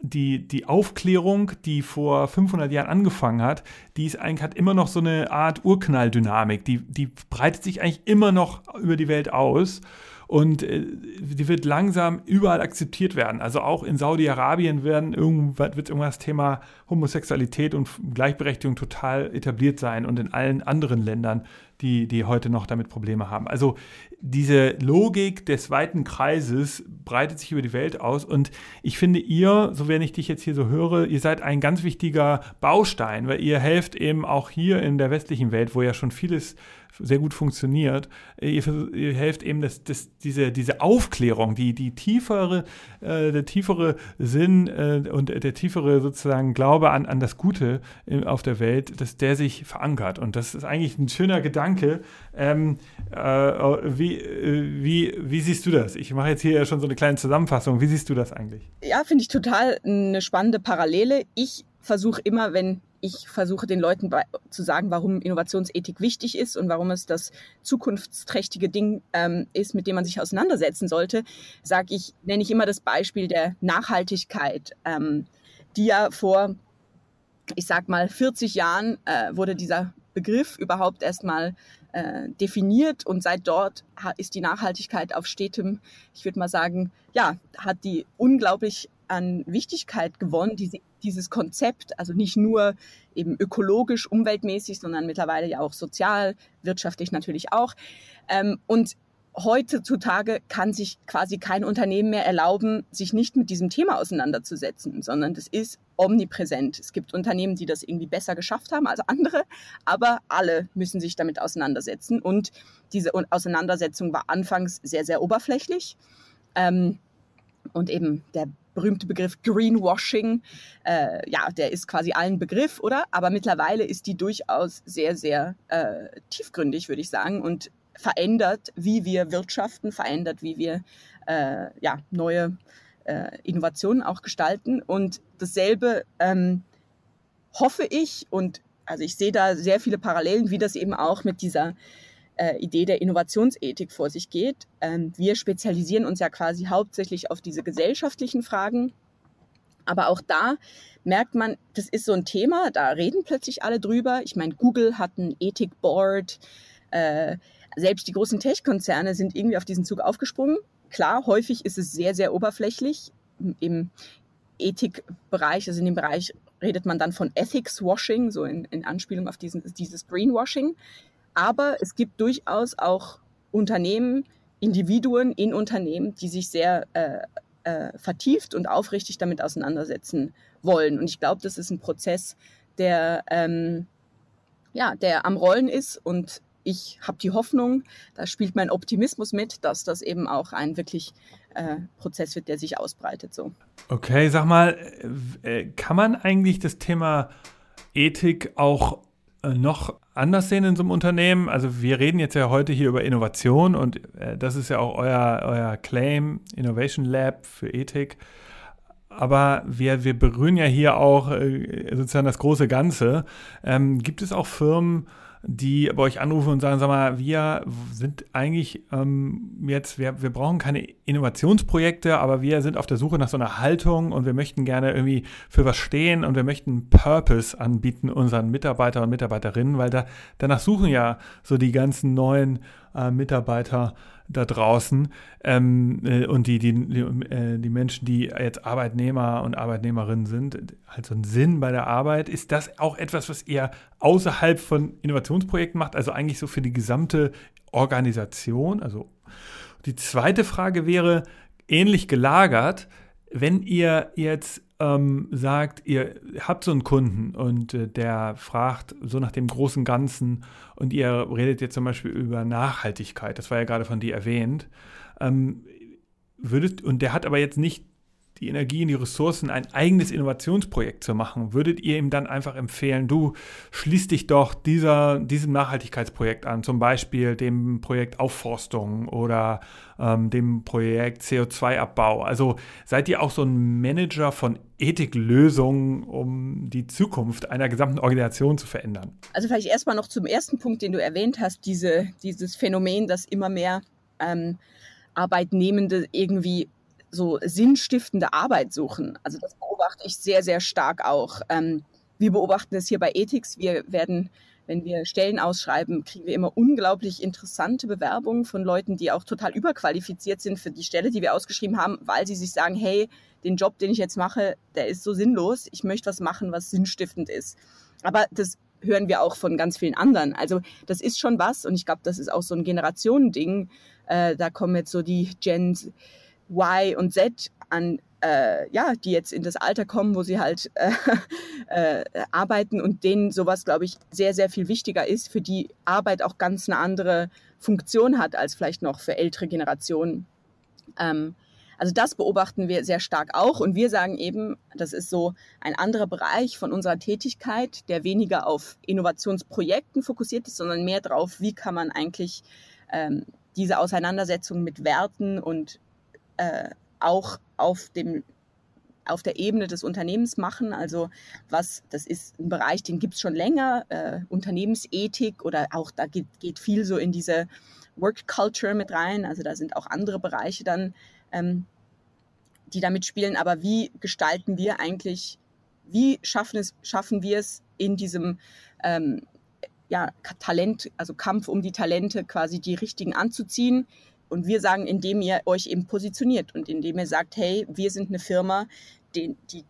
die, die Aufklärung, die vor 500 Jahren angefangen hat, die ist eigentlich, hat immer noch so eine Art Urknalldynamik. Die, die breitet sich eigentlich immer noch über die Welt aus und äh, die wird langsam überall akzeptiert werden. Also auch in Saudi-Arabien werden irgendwas, wird irgendwas Thema Homosexualität und Gleichberechtigung total etabliert sein und in allen anderen Ländern, die, die heute noch damit Probleme haben. Also diese Logik des weiten Kreises breitet sich über die Welt aus und ich finde ihr, so wenn ich dich jetzt hier so höre, ihr seid ein ganz wichtiger Baustein, weil ihr helft eben auch hier in der westlichen Welt, wo ja schon vieles sehr gut funktioniert. Ihr, ihr helft eben, dass, dass diese, diese Aufklärung, die, die tiefere, äh, der tiefere Sinn äh, und der tiefere sozusagen Glaube an, an das Gute in, auf der Welt, dass der sich verankert. Und das ist eigentlich ein schöner Gedanke. Ähm, äh, wie, äh, wie, wie siehst du das? Ich mache jetzt hier ja schon so eine kleine Zusammenfassung. Wie siehst du das eigentlich? Ja, finde ich total eine spannende Parallele. Ich versuche immer, wenn ich versuche den Leuten zu sagen, warum Innovationsethik wichtig ist und warum es das zukunftsträchtige Ding ähm, ist, mit dem man sich auseinandersetzen sollte, sage ich, nenne ich immer das Beispiel der Nachhaltigkeit, ähm, die ja vor, ich sag mal, 40 Jahren äh, wurde dieser Begriff überhaupt erstmal äh, definiert und seit dort ist die Nachhaltigkeit auf stetem, ich würde mal sagen, ja, hat die unglaublich an Wichtigkeit gewonnen, diese dieses Konzept, also nicht nur eben ökologisch, umweltmäßig, sondern mittlerweile ja auch sozial, wirtschaftlich natürlich auch. Ähm, und heutzutage kann sich quasi kein Unternehmen mehr erlauben, sich nicht mit diesem Thema auseinanderzusetzen, sondern das ist omnipräsent. Es gibt Unternehmen, die das irgendwie besser geschafft haben als andere, aber alle müssen sich damit auseinandersetzen. Und diese Auseinandersetzung war anfangs sehr, sehr oberflächlich. Ähm, und eben der berühmte Begriff Greenwashing, äh, ja, der ist quasi allen Begriff, oder? Aber mittlerweile ist die durchaus sehr, sehr äh, tiefgründig, würde ich sagen, und verändert, wie wir wirtschaften, verändert, wie wir äh, ja, neue äh, Innovationen auch gestalten. Und dasselbe ähm, hoffe ich und also ich sehe da sehr viele Parallelen, wie das eben auch mit dieser äh, Idee der Innovationsethik vor sich geht. Ähm, wir spezialisieren uns ja quasi hauptsächlich auf diese gesellschaftlichen Fragen. Aber auch da merkt man, das ist so ein Thema, da reden plötzlich alle drüber. Ich meine, Google hat ein Ethikboard. Äh, selbst die großen Tech-Konzerne sind irgendwie auf diesen Zug aufgesprungen. Klar, häufig ist es sehr, sehr oberflächlich. Im Ethikbereich, also in dem Bereich redet man dann von Ethics-Washing, so in, in Anspielung auf diesen, dieses Greenwashing. Aber es gibt durchaus auch Unternehmen, Individuen in Unternehmen, die sich sehr äh, äh, vertieft und aufrichtig damit auseinandersetzen wollen. Und ich glaube, das ist ein Prozess, der, ähm, ja, der am Rollen ist und ich habe die Hoffnung, da spielt mein Optimismus mit, dass das eben auch ein wirklich äh, Prozess wird, der sich ausbreitet. So. Okay, sag mal, äh, kann man eigentlich das Thema Ethik auch äh, noch anders sehen in so einem Unternehmen? Also wir reden jetzt ja heute hier über Innovation und äh, das ist ja auch euer, euer Claim, Innovation Lab für Ethik. Aber wir, wir berühren ja hier auch äh, sozusagen das große Ganze. Ähm, gibt es auch Firmen, die bei euch anrufen und sagen, sag mal, wir sind eigentlich ähm, jetzt, wir, wir brauchen keine Innovationsprojekte, aber wir sind auf der Suche nach so einer Haltung und wir möchten gerne irgendwie für was stehen und wir möchten Purpose anbieten unseren Mitarbeiter und Mitarbeiterinnen, weil da, danach suchen ja so die ganzen neuen äh, Mitarbeiter da draußen ähm, äh, und die, die, die, äh, die Menschen, die jetzt Arbeitnehmer und Arbeitnehmerinnen sind, halt so einen Sinn bei der Arbeit. Ist das auch etwas, was ihr außerhalb von Innovationsprojekten macht, also eigentlich so für die gesamte Organisation? Also die zweite Frage wäre ähnlich gelagert, wenn ihr jetzt ähm, sagt, ihr habt so einen Kunden und äh, der fragt so nach dem großen Ganzen und ihr redet jetzt zum Beispiel über Nachhaltigkeit, das war ja gerade von dir erwähnt, ähm, würdet, und der hat aber jetzt nicht die Energie und die Ressourcen, ein eigenes Innovationsprojekt zu machen, würdet ihr ihm dann einfach empfehlen, du schließ dich doch dieser, diesem Nachhaltigkeitsprojekt an, zum Beispiel dem Projekt Aufforstung oder ähm, dem Projekt CO2-Abbau. Also seid ihr auch so ein Manager von Ethiklösungen, um die Zukunft einer gesamten Organisation zu verändern? Also vielleicht erstmal noch zum ersten Punkt, den du erwähnt hast, diese, dieses Phänomen, dass immer mehr ähm, Arbeitnehmende irgendwie so sinnstiftende Arbeit suchen. Also das beobachte ich sehr, sehr stark auch. Ähm, wir beobachten es hier bei Ethics. Wir werden, wenn wir Stellen ausschreiben, kriegen wir immer unglaublich interessante Bewerbungen von Leuten, die auch total überqualifiziert sind für die Stelle, die wir ausgeschrieben haben, weil sie sich sagen, hey, den Job, den ich jetzt mache, der ist so sinnlos. Ich möchte was machen, was sinnstiftend ist. Aber das hören wir auch von ganz vielen anderen. Also das ist schon was und ich glaube, das ist auch so ein Generationending. Äh, da kommen jetzt so die Gens Y und Z an, äh, ja, die jetzt in das Alter kommen, wo sie halt äh, [LAUGHS] äh, arbeiten und denen sowas, glaube ich, sehr, sehr viel wichtiger ist, für die Arbeit auch ganz eine andere Funktion hat als vielleicht noch für ältere Generationen. Ähm, also das beobachten wir sehr stark auch und wir sagen eben, das ist so ein anderer Bereich von unserer Tätigkeit, der weniger auf Innovationsprojekten fokussiert ist, sondern mehr darauf, wie kann man eigentlich ähm, diese Auseinandersetzung mit Werten und äh, auch auf dem auf der Ebene des Unternehmens machen. Also was, das ist ein Bereich, den gibt es schon länger, äh, Unternehmensethik oder auch da geht, geht, viel so in diese Work Culture mit rein. Also da sind auch andere Bereiche dann, ähm, die da mitspielen. Aber wie gestalten wir eigentlich, wie schaffen, es, schaffen wir es in diesem ähm, ja, Talent, also Kampf um die Talente quasi die richtigen anzuziehen, und wir sagen, indem ihr euch eben positioniert und indem ihr sagt, hey, wir sind eine Firma, den, die,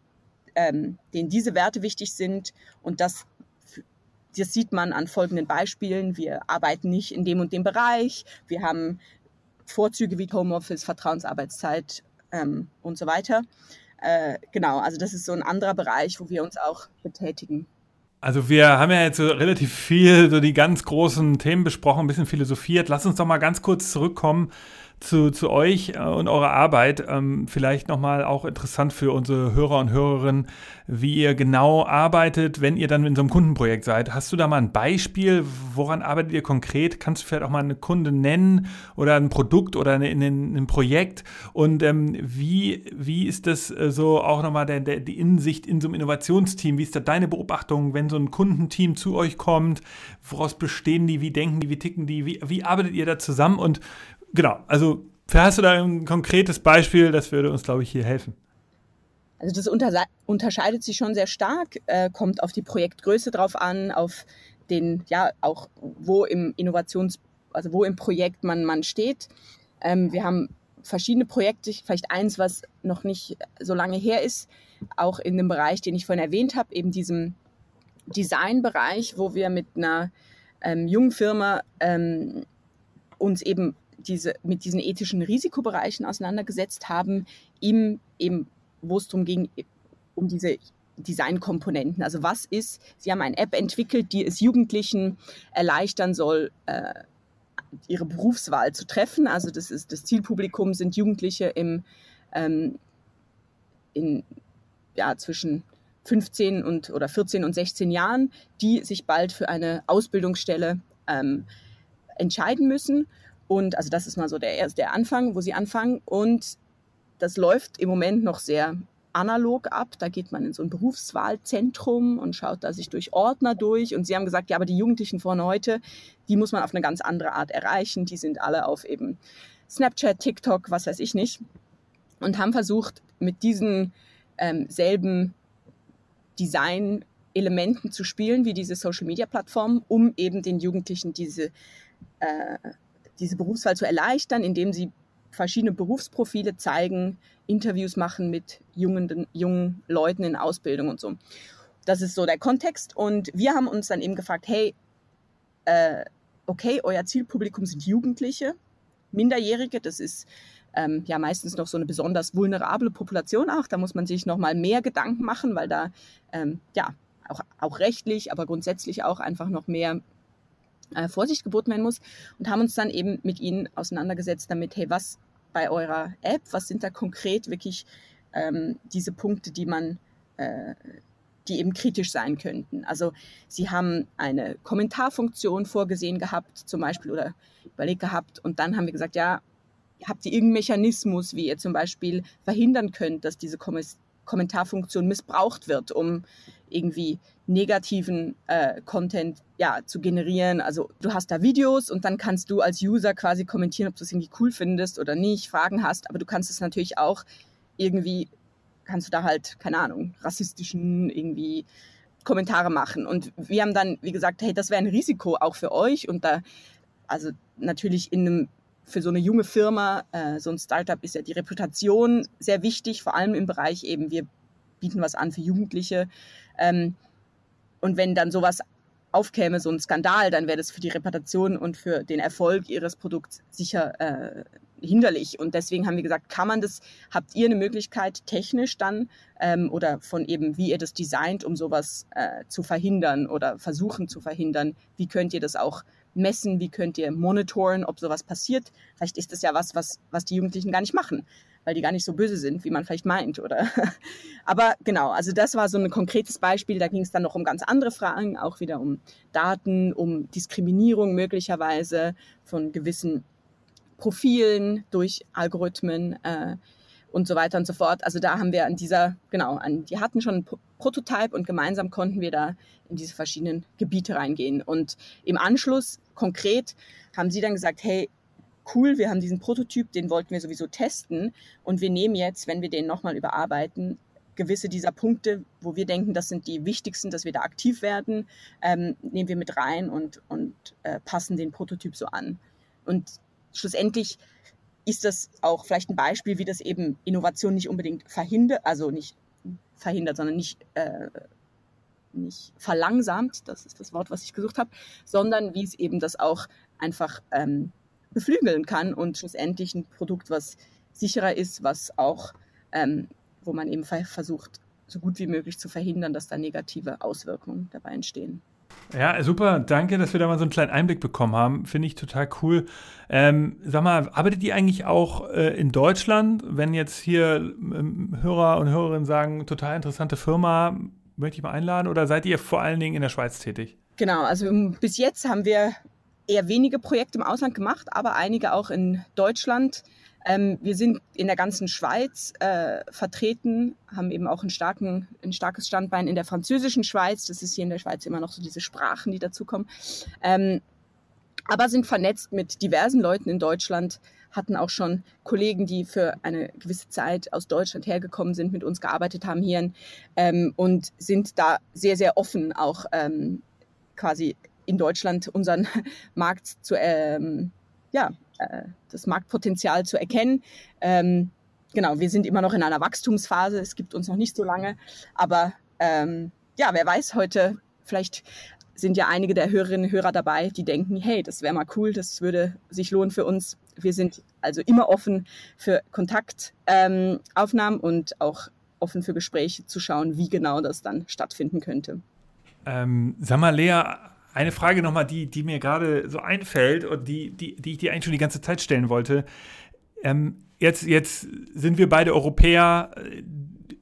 ähm, denen diese Werte wichtig sind und das, das sieht man an folgenden Beispielen. Wir arbeiten nicht in dem und dem Bereich, wir haben Vorzüge wie Homeoffice, Vertrauensarbeitszeit ähm, und so weiter. Äh, genau, also das ist so ein anderer Bereich, wo wir uns auch betätigen. Also wir haben ja jetzt so relativ viel so die ganz großen Themen besprochen, ein bisschen philosophiert. Lass uns doch mal ganz kurz zurückkommen zu, zu euch äh, und eurer Arbeit. Ähm, vielleicht nochmal auch interessant für unsere Hörer und Hörerinnen, wie ihr genau arbeitet, wenn ihr dann in so einem Kundenprojekt seid. Hast du da mal ein Beispiel? Woran arbeitet ihr konkret? Kannst du vielleicht auch mal eine Kunde nennen oder ein Produkt oder eine, ein, ein Projekt? Und ähm, wie, wie ist das äh, so auch nochmal der, der, die Insicht in so einem Innovationsteam? Wie ist da deine Beobachtung, wenn so ein Kundenteam zu euch kommt? Woraus bestehen die? Wie denken die? Wie ticken die? Wie, wie arbeitet ihr da zusammen? Und genau, also hast du da ein konkretes Beispiel, das würde uns, glaube ich, hier helfen. Also das unterscheidet sich schon sehr stark, äh, kommt auf die Projektgröße drauf an, auf den, ja, auch wo im Innovations-, also wo im Projekt man, man steht. Ähm, wir haben verschiedene Projekte, vielleicht eins, was noch nicht so lange her ist, auch in dem Bereich, den ich vorhin erwähnt habe, eben diesem Designbereich, wo wir mit einer ähm, jungen Firma ähm, uns eben diese, mit diesen ethischen Risikobereichen auseinandergesetzt haben, im, eben, wo es darum ging, um diese Designkomponenten. Also was ist, Sie haben eine App entwickelt, die es Jugendlichen erleichtern soll, äh, ihre Berufswahl zu treffen. Also das ist das Zielpublikum sind Jugendliche im ähm, in, ja, zwischen 15 und oder 14 und 16 Jahren, die sich bald für eine Ausbildungsstelle ähm, entscheiden müssen. Und also das ist mal so der, der Anfang, wo sie anfangen. Und das läuft im Moment noch sehr analog ab. Da geht man in so ein Berufswahlzentrum und schaut da sich durch Ordner durch. Und sie haben gesagt, ja, aber die Jugendlichen von heute, die muss man auf eine ganz andere Art erreichen. Die sind alle auf eben Snapchat, TikTok, was weiß ich nicht. Und haben versucht, mit diesen ähm, selben Design-Elementen zu spielen, wie diese Social-Media-Plattform, um eben den Jugendlichen diese, äh, diese Berufswahl zu erleichtern, indem sie verschiedene Berufsprofile zeigen, Interviews machen mit jungen, jungen Leuten in Ausbildung und so. Das ist so der Kontext. Und wir haben uns dann eben gefragt, hey, äh, okay, euer Zielpublikum sind Jugendliche, Minderjährige, das ist ähm, ja meistens noch so eine besonders vulnerable Population auch. Da muss man sich noch mal mehr Gedanken machen, weil da ähm, ja auch, auch rechtlich, aber grundsätzlich auch einfach noch mehr äh, Vorsicht geboten werden muss und haben uns dann eben mit ihnen auseinandergesetzt damit, hey, was bei eurer App, was sind da konkret wirklich ähm, diese Punkte, die man äh, die eben kritisch sein könnten. Also sie haben eine Kommentarfunktion vorgesehen gehabt, zum Beispiel, oder überlegt gehabt. Und dann haben wir gesagt, ja, habt ihr irgendeinen Mechanismus, wie ihr zum Beispiel verhindern könnt, dass diese Kommentarfunktion missbraucht wird, um irgendwie negativen äh, Content ja, zu generieren. Also du hast da Videos und dann kannst du als User quasi kommentieren, ob du es irgendwie cool findest oder nicht, Fragen hast, aber du kannst es natürlich auch irgendwie, kannst du da halt, keine Ahnung, rassistischen irgendwie Kommentare machen. Und wir haben dann, wie gesagt, hey, das wäre ein Risiko auch für euch und da, also natürlich in einem für so eine junge Firma, äh, so ein Startup ist ja die Reputation sehr wichtig, vor allem im Bereich eben, wir bieten was an für Jugendliche. Ähm, und wenn dann sowas aufkäme, so ein Skandal, dann wäre das für die Reputation und für den Erfolg ihres Produkts sicher äh, hinderlich. Und deswegen haben wir gesagt, kann man das, habt ihr eine Möglichkeit technisch dann ähm, oder von eben, wie ihr das designt, um sowas äh, zu verhindern oder versuchen zu verhindern? Wie könnt ihr das auch messen? Wie könnt ihr monitoren, ob sowas passiert? Vielleicht ist das ja was, was, was die Jugendlichen gar nicht machen weil die gar nicht so böse sind, wie man vielleicht meint, oder? [LAUGHS] Aber genau, also das war so ein konkretes Beispiel. Da ging es dann noch um ganz andere Fragen, auch wieder um Daten, um Diskriminierung möglicherweise von gewissen Profilen durch Algorithmen äh, und so weiter und so fort. Also da haben wir an dieser, genau, an, die hatten schon einen Prototype und gemeinsam konnten wir da in diese verschiedenen Gebiete reingehen. Und im Anschluss konkret haben sie dann gesagt, hey, cool, wir haben diesen Prototyp, den wollten wir sowieso testen und wir nehmen jetzt, wenn wir den nochmal überarbeiten, gewisse dieser Punkte, wo wir denken, das sind die wichtigsten, dass wir da aktiv werden, ähm, nehmen wir mit rein und, und äh, passen den Prototyp so an. Und schlussendlich ist das auch vielleicht ein Beispiel, wie das eben Innovation nicht unbedingt verhindert, also nicht verhindert, sondern nicht, äh, nicht verlangsamt, das ist das Wort, was ich gesucht habe, sondern wie es eben das auch einfach ähm, beflügeln kann und schlussendlich ein Produkt, was sicherer ist, was auch, ähm, wo man eben versucht, so gut wie möglich zu verhindern, dass da negative Auswirkungen dabei entstehen. Ja, super. Danke, dass wir da mal so einen kleinen Einblick bekommen haben. Finde ich total cool. Ähm, sag mal, arbeitet ihr eigentlich auch äh, in Deutschland? Wenn jetzt hier ähm, Hörer und Hörerinnen sagen, total interessante Firma, möchte ich mal einladen? Oder seid ihr vor allen Dingen in der Schweiz tätig? Genau, also bis jetzt haben wir eher wenige Projekte im Ausland gemacht, aber einige auch in Deutschland. Ähm, wir sind in der ganzen Schweiz äh, vertreten, haben eben auch starken, ein starkes Standbein in der französischen Schweiz. Das ist hier in der Schweiz immer noch so diese Sprachen, die dazukommen. Ähm, aber sind vernetzt mit diversen Leuten in Deutschland, hatten auch schon Kollegen, die für eine gewisse Zeit aus Deutschland hergekommen sind, mit uns gearbeitet haben hier ähm, und sind da sehr, sehr offen auch ähm, quasi in Deutschland unseren [LAUGHS] Markt zu, ähm, ja, äh, das Marktpotenzial zu erkennen. Ähm, genau, wir sind immer noch in einer Wachstumsphase. Es gibt uns noch nicht so lange, aber ähm, ja, wer weiß, heute vielleicht sind ja einige der Hörerinnen und Hörer dabei, die denken, hey, das wäre mal cool, das würde sich lohnen für uns. Wir sind also immer offen für Kontaktaufnahmen ähm, und auch offen für Gespräche zu schauen, wie genau das dann stattfinden könnte. Ähm, sag mal, Lea, eine Frage nochmal, die, die mir gerade so einfällt und die, die, die ich dir eigentlich schon die ganze Zeit stellen wollte. Ähm, jetzt, jetzt sind wir beide Europäer.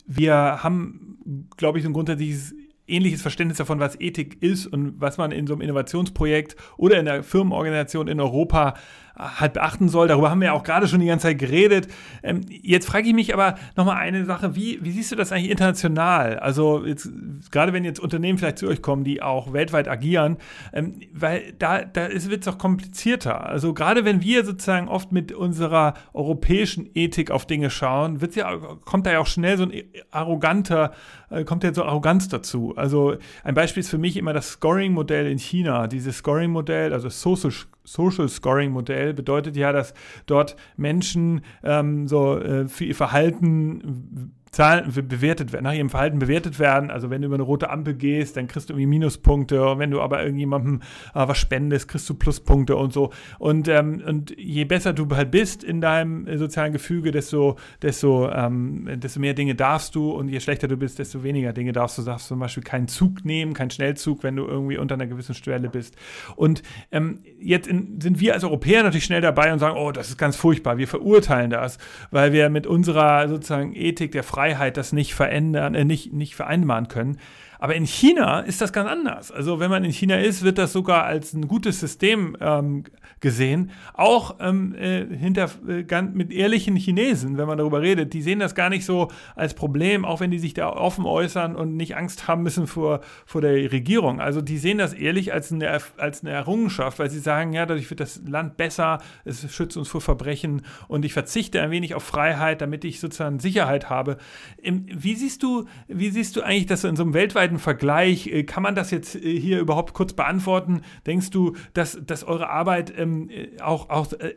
Wir haben, glaube ich, so ein grundsätzliches ähnliches Verständnis davon, was Ethik ist und was man in so einem Innovationsprojekt oder in der Firmenorganisation in Europa halt beachten soll. Darüber haben wir ja auch gerade schon die ganze Zeit geredet. Ähm, jetzt frage ich mich aber nochmal eine Sache, wie, wie siehst du das eigentlich international? Also jetzt, gerade wenn jetzt Unternehmen vielleicht zu euch kommen, die auch weltweit agieren, ähm, weil da, da wird es auch komplizierter. Also gerade wenn wir sozusagen oft mit unserer europäischen Ethik auf Dinge schauen, wird's ja, kommt da ja auch schnell so ein arroganter, äh, kommt ja so Arroganz dazu. Also ein Beispiel ist für mich immer das Scoring-Modell in China. Dieses Scoring-Modell, also Social Social Scoring Modell bedeutet ja, dass dort Menschen ähm, so äh, für ihr Verhalten Zahlen bewertet werden, nach ihrem Verhalten bewertet werden. Also wenn du über eine rote Ampel gehst, dann kriegst du irgendwie Minuspunkte. Und wenn du aber irgendjemandem äh, was spendest, kriegst du Pluspunkte und so. Und, ähm, und je besser du halt bist in deinem äh, sozialen Gefüge, desto, desto, ähm, desto mehr Dinge darfst du. Und je schlechter du bist, desto weniger Dinge darfst du. Du darfst zum Beispiel keinen Zug nehmen, keinen Schnellzug, wenn du irgendwie unter einer gewissen Schwelle bist. Und ähm, jetzt in, sind wir als Europäer natürlich schnell dabei und sagen, oh, das ist ganz furchtbar. Wir verurteilen das, weil wir mit unserer sozusagen Ethik der Freiheit das nicht verändern, äh, nicht, nicht vereinbaren können. Aber in China ist das ganz anders. Also wenn man in China ist, wird das sogar als ein gutes System ähm, gesehen. Auch ähm, äh, hinter, äh, mit ehrlichen Chinesen, wenn man darüber redet, die sehen das gar nicht so als Problem, auch wenn die sich da offen äußern und nicht Angst haben müssen vor, vor der Regierung. Also die sehen das ehrlich als eine, als eine Errungenschaft, weil sie sagen, ja, dadurch wird das Land besser, es schützt uns vor Verbrechen und ich verzichte ein wenig auf Freiheit, damit ich sozusagen Sicherheit habe. Wie siehst du, wie siehst du eigentlich, dass in so einem weltweiten Vergleich, äh, kann man das jetzt äh, hier überhaupt kurz beantworten? Denkst du, dass, dass eure Arbeit ähm, äh, auch, auch äh,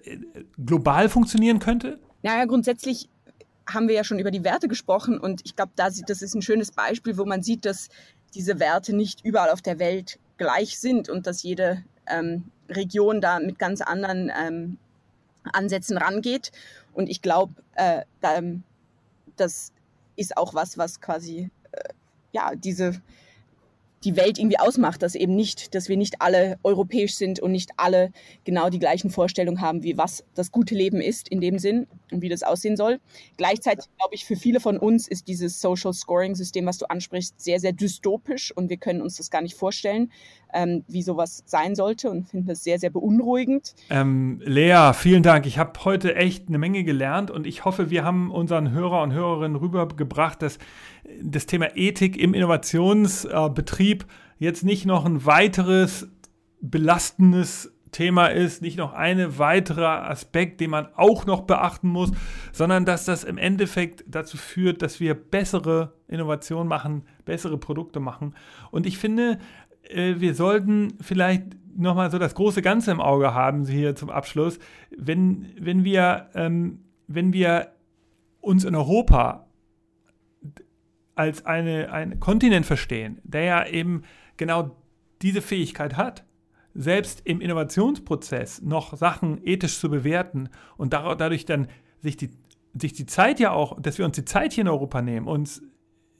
global funktionieren könnte? Naja, grundsätzlich haben wir ja schon über die Werte gesprochen und ich glaube, da, das ist ein schönes Beispiel, wo man sieht, dass diese Werte nicht überall auf der Welt gleich sind und dass jede ähm, Region da mit ganz anderen ähm, Ansätzen rangeht. Und ich glaube, äh, da, ähm, das ist auch was, was quasi äh, ja diese die Welt irgendwie ausmacht, dass eben nicht, dass wir nicht alle europäisch sind und nicht alle genau die gleichen Vorstellungen haben, wie was das gute Leben ist in dem Sinn und wie das aussehen soll. Gleichzeitig glaube ich, für viele von uns ist dieses Social Scoring System, was du ansprichst, sehr, sehr dystopisch und wir können uns das gar nicht vorstellen, ähm, wie sowas sein sollte und finden das sehr, sehr beunruhigend. Ähm, Lea, vielen Dank. Ich habe heute echt eine Menge gelernt und ich hoffe, wir haben unseren Hörer und Hörerinnen rübergebracht, dass das Thema Ethik im Innovationsbetrieb jetzt nicht noch ein weiteres belastendes Thema ist, nicht noch ein weiterer Aspekt, den man auch noch beachten muss, sondern dass das im Endeffekt dazu führt, dass wir bessere Innovationen machen, bessere Produkte machen. Und ich finde, äh, wir sollten vielleicht nochmal so das große Ganze im Auge haben, hier zum Abschluss. Wenn, wenn, wir, ähm, wenn wir uns in Europa als eine, ein Kontinent verstehen, der ja eben genau diese Fähigkeit hat, selbst im Innovationsprozess noch Sachen ethisch zu bewerten und dadurch dann sich die, sich die Zeit ja auch, dass wir uns die Zeit hier in Europa nehmen, uns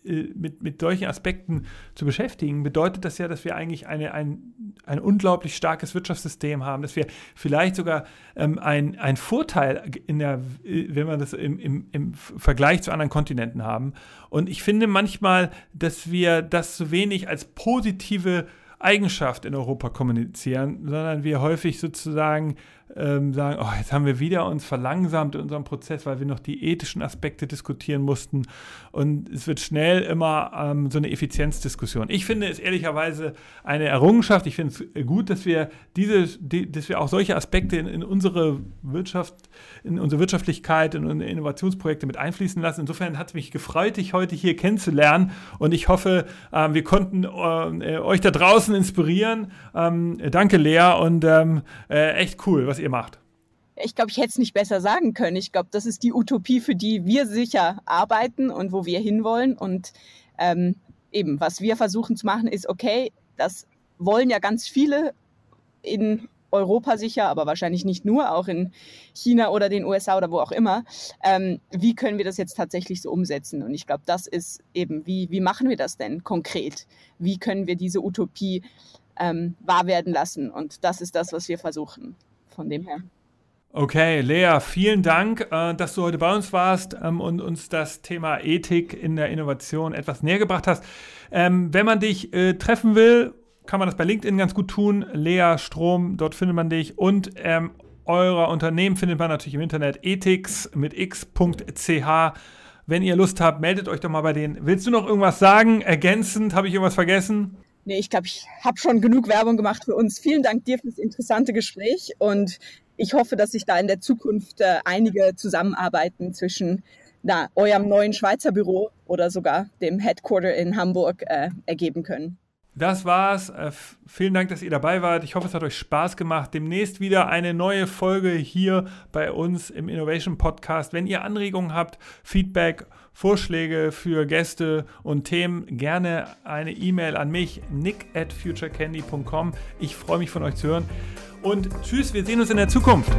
äh, mit, mit solchen Aspekten zu beschäftigen, bedeutet das ja, dass wir eigentlich eine, ein, ein unglaublich starkes Wirtschaftssystem haben, dass wir vielleicht sogar ähm, ein, Vorteil in der, äh, wenn man das im, im, im Vergleich zu anderen Kontinenten haben. Und ich finde manchmal, dass wir das zu wenig als positive Eigenschaft in Europa kommunizieren, sondern wir häufig sozusagen ähm, sagen, oh, jetzt haben wir wieder uns verlangsamt in unserem Prozess, weil wir noch die ethischen Aspekte diskutieren mussten. Und es wird schnell immer ähm, so eine Effizienzdiskussion. Ich finde es ehrlicherweise eine Errungenschaft. Ich finde es gut, dass wir diese, die, dass wir auch solche Aspekte in, in, unsere Wirtschaft, in unsere Wirtschaftlichkeit, in unsere Innovationsprojekte mit einfließen lassen. Insofern hat es mich gefreut, dich heute hier kennenzulernen. Und ich hoffe, ähm, wir konnten äh, euch da draußen inspirieren. Ähm, danke, Lea, und ähm, äh, echt cool, was ihr macht. Ich glaube, ich hätte es nicht besser sagen können. Ich glaube, das ist die Utopie, für die wir sicher arbeiten und wo wir hinwollen. Und ähm, eben, was wir versuchen zu machen, ist, okay, das wollen ja ganz viele in Europa sicher, aber wahrscheinlich nicht nur, auch in China oder den USA oder wo auch immer. Ähm, wie können wir das jetzt tatsächlich so umsetzen? Und ich glaube, das ist eben, wie, wie machen wir das denn konkret? Wie können wir diese Utopie ähm, wahr werden lassen? Und das ist das, was wir versuchen. Von dem her. Okay, Lea, vielen Dank, äh, dass du heute bei uns warst ähm, und uns das Thema Ethik in der Innovation etwas näher gebracht hast. Ähm, wenn man dich äh, treffen will, kann man das bei LinkedIn ganz gut tun. Lea Strom, dort findet man dich. Und ähm, eurer Unternehmen findet man natürlich im Internet ethics mit x.ch. Wenn ihr Lust habt, meldet euch doch mal bei denen. Willst du noch irgendwas sagen? Ergänzend, habe ich irgendwas vergessen? Nee, ich glaube, ich habe schon genug Werbung gemacht für uns. Vielen Dank dir fürs interessante Gespräch und ich hoffe, dass sich da in der Zukunft äh, einige Zusammenarbeiten zwischen na, eurem neuen Schweizer Büro oder sogar dem Headquarter in Hamburg äh, ergeben können. Das war's. Äh, vielen Dank, dass ihr dabei wart. Ich hoffe, es hat euch Spaß gemacht. Demnächst wieder eine neue Folge hier bei uns im Innovation Podcast. Wenn ihr Anregungen habt, Feedback, Vorschläge für Gäste und Themen, gerne eine E-Mail an mich, nick at futurecandy.com. Ich freue mich von euch zu hören. Und tschüss, wir sehen uns in der Zukunft.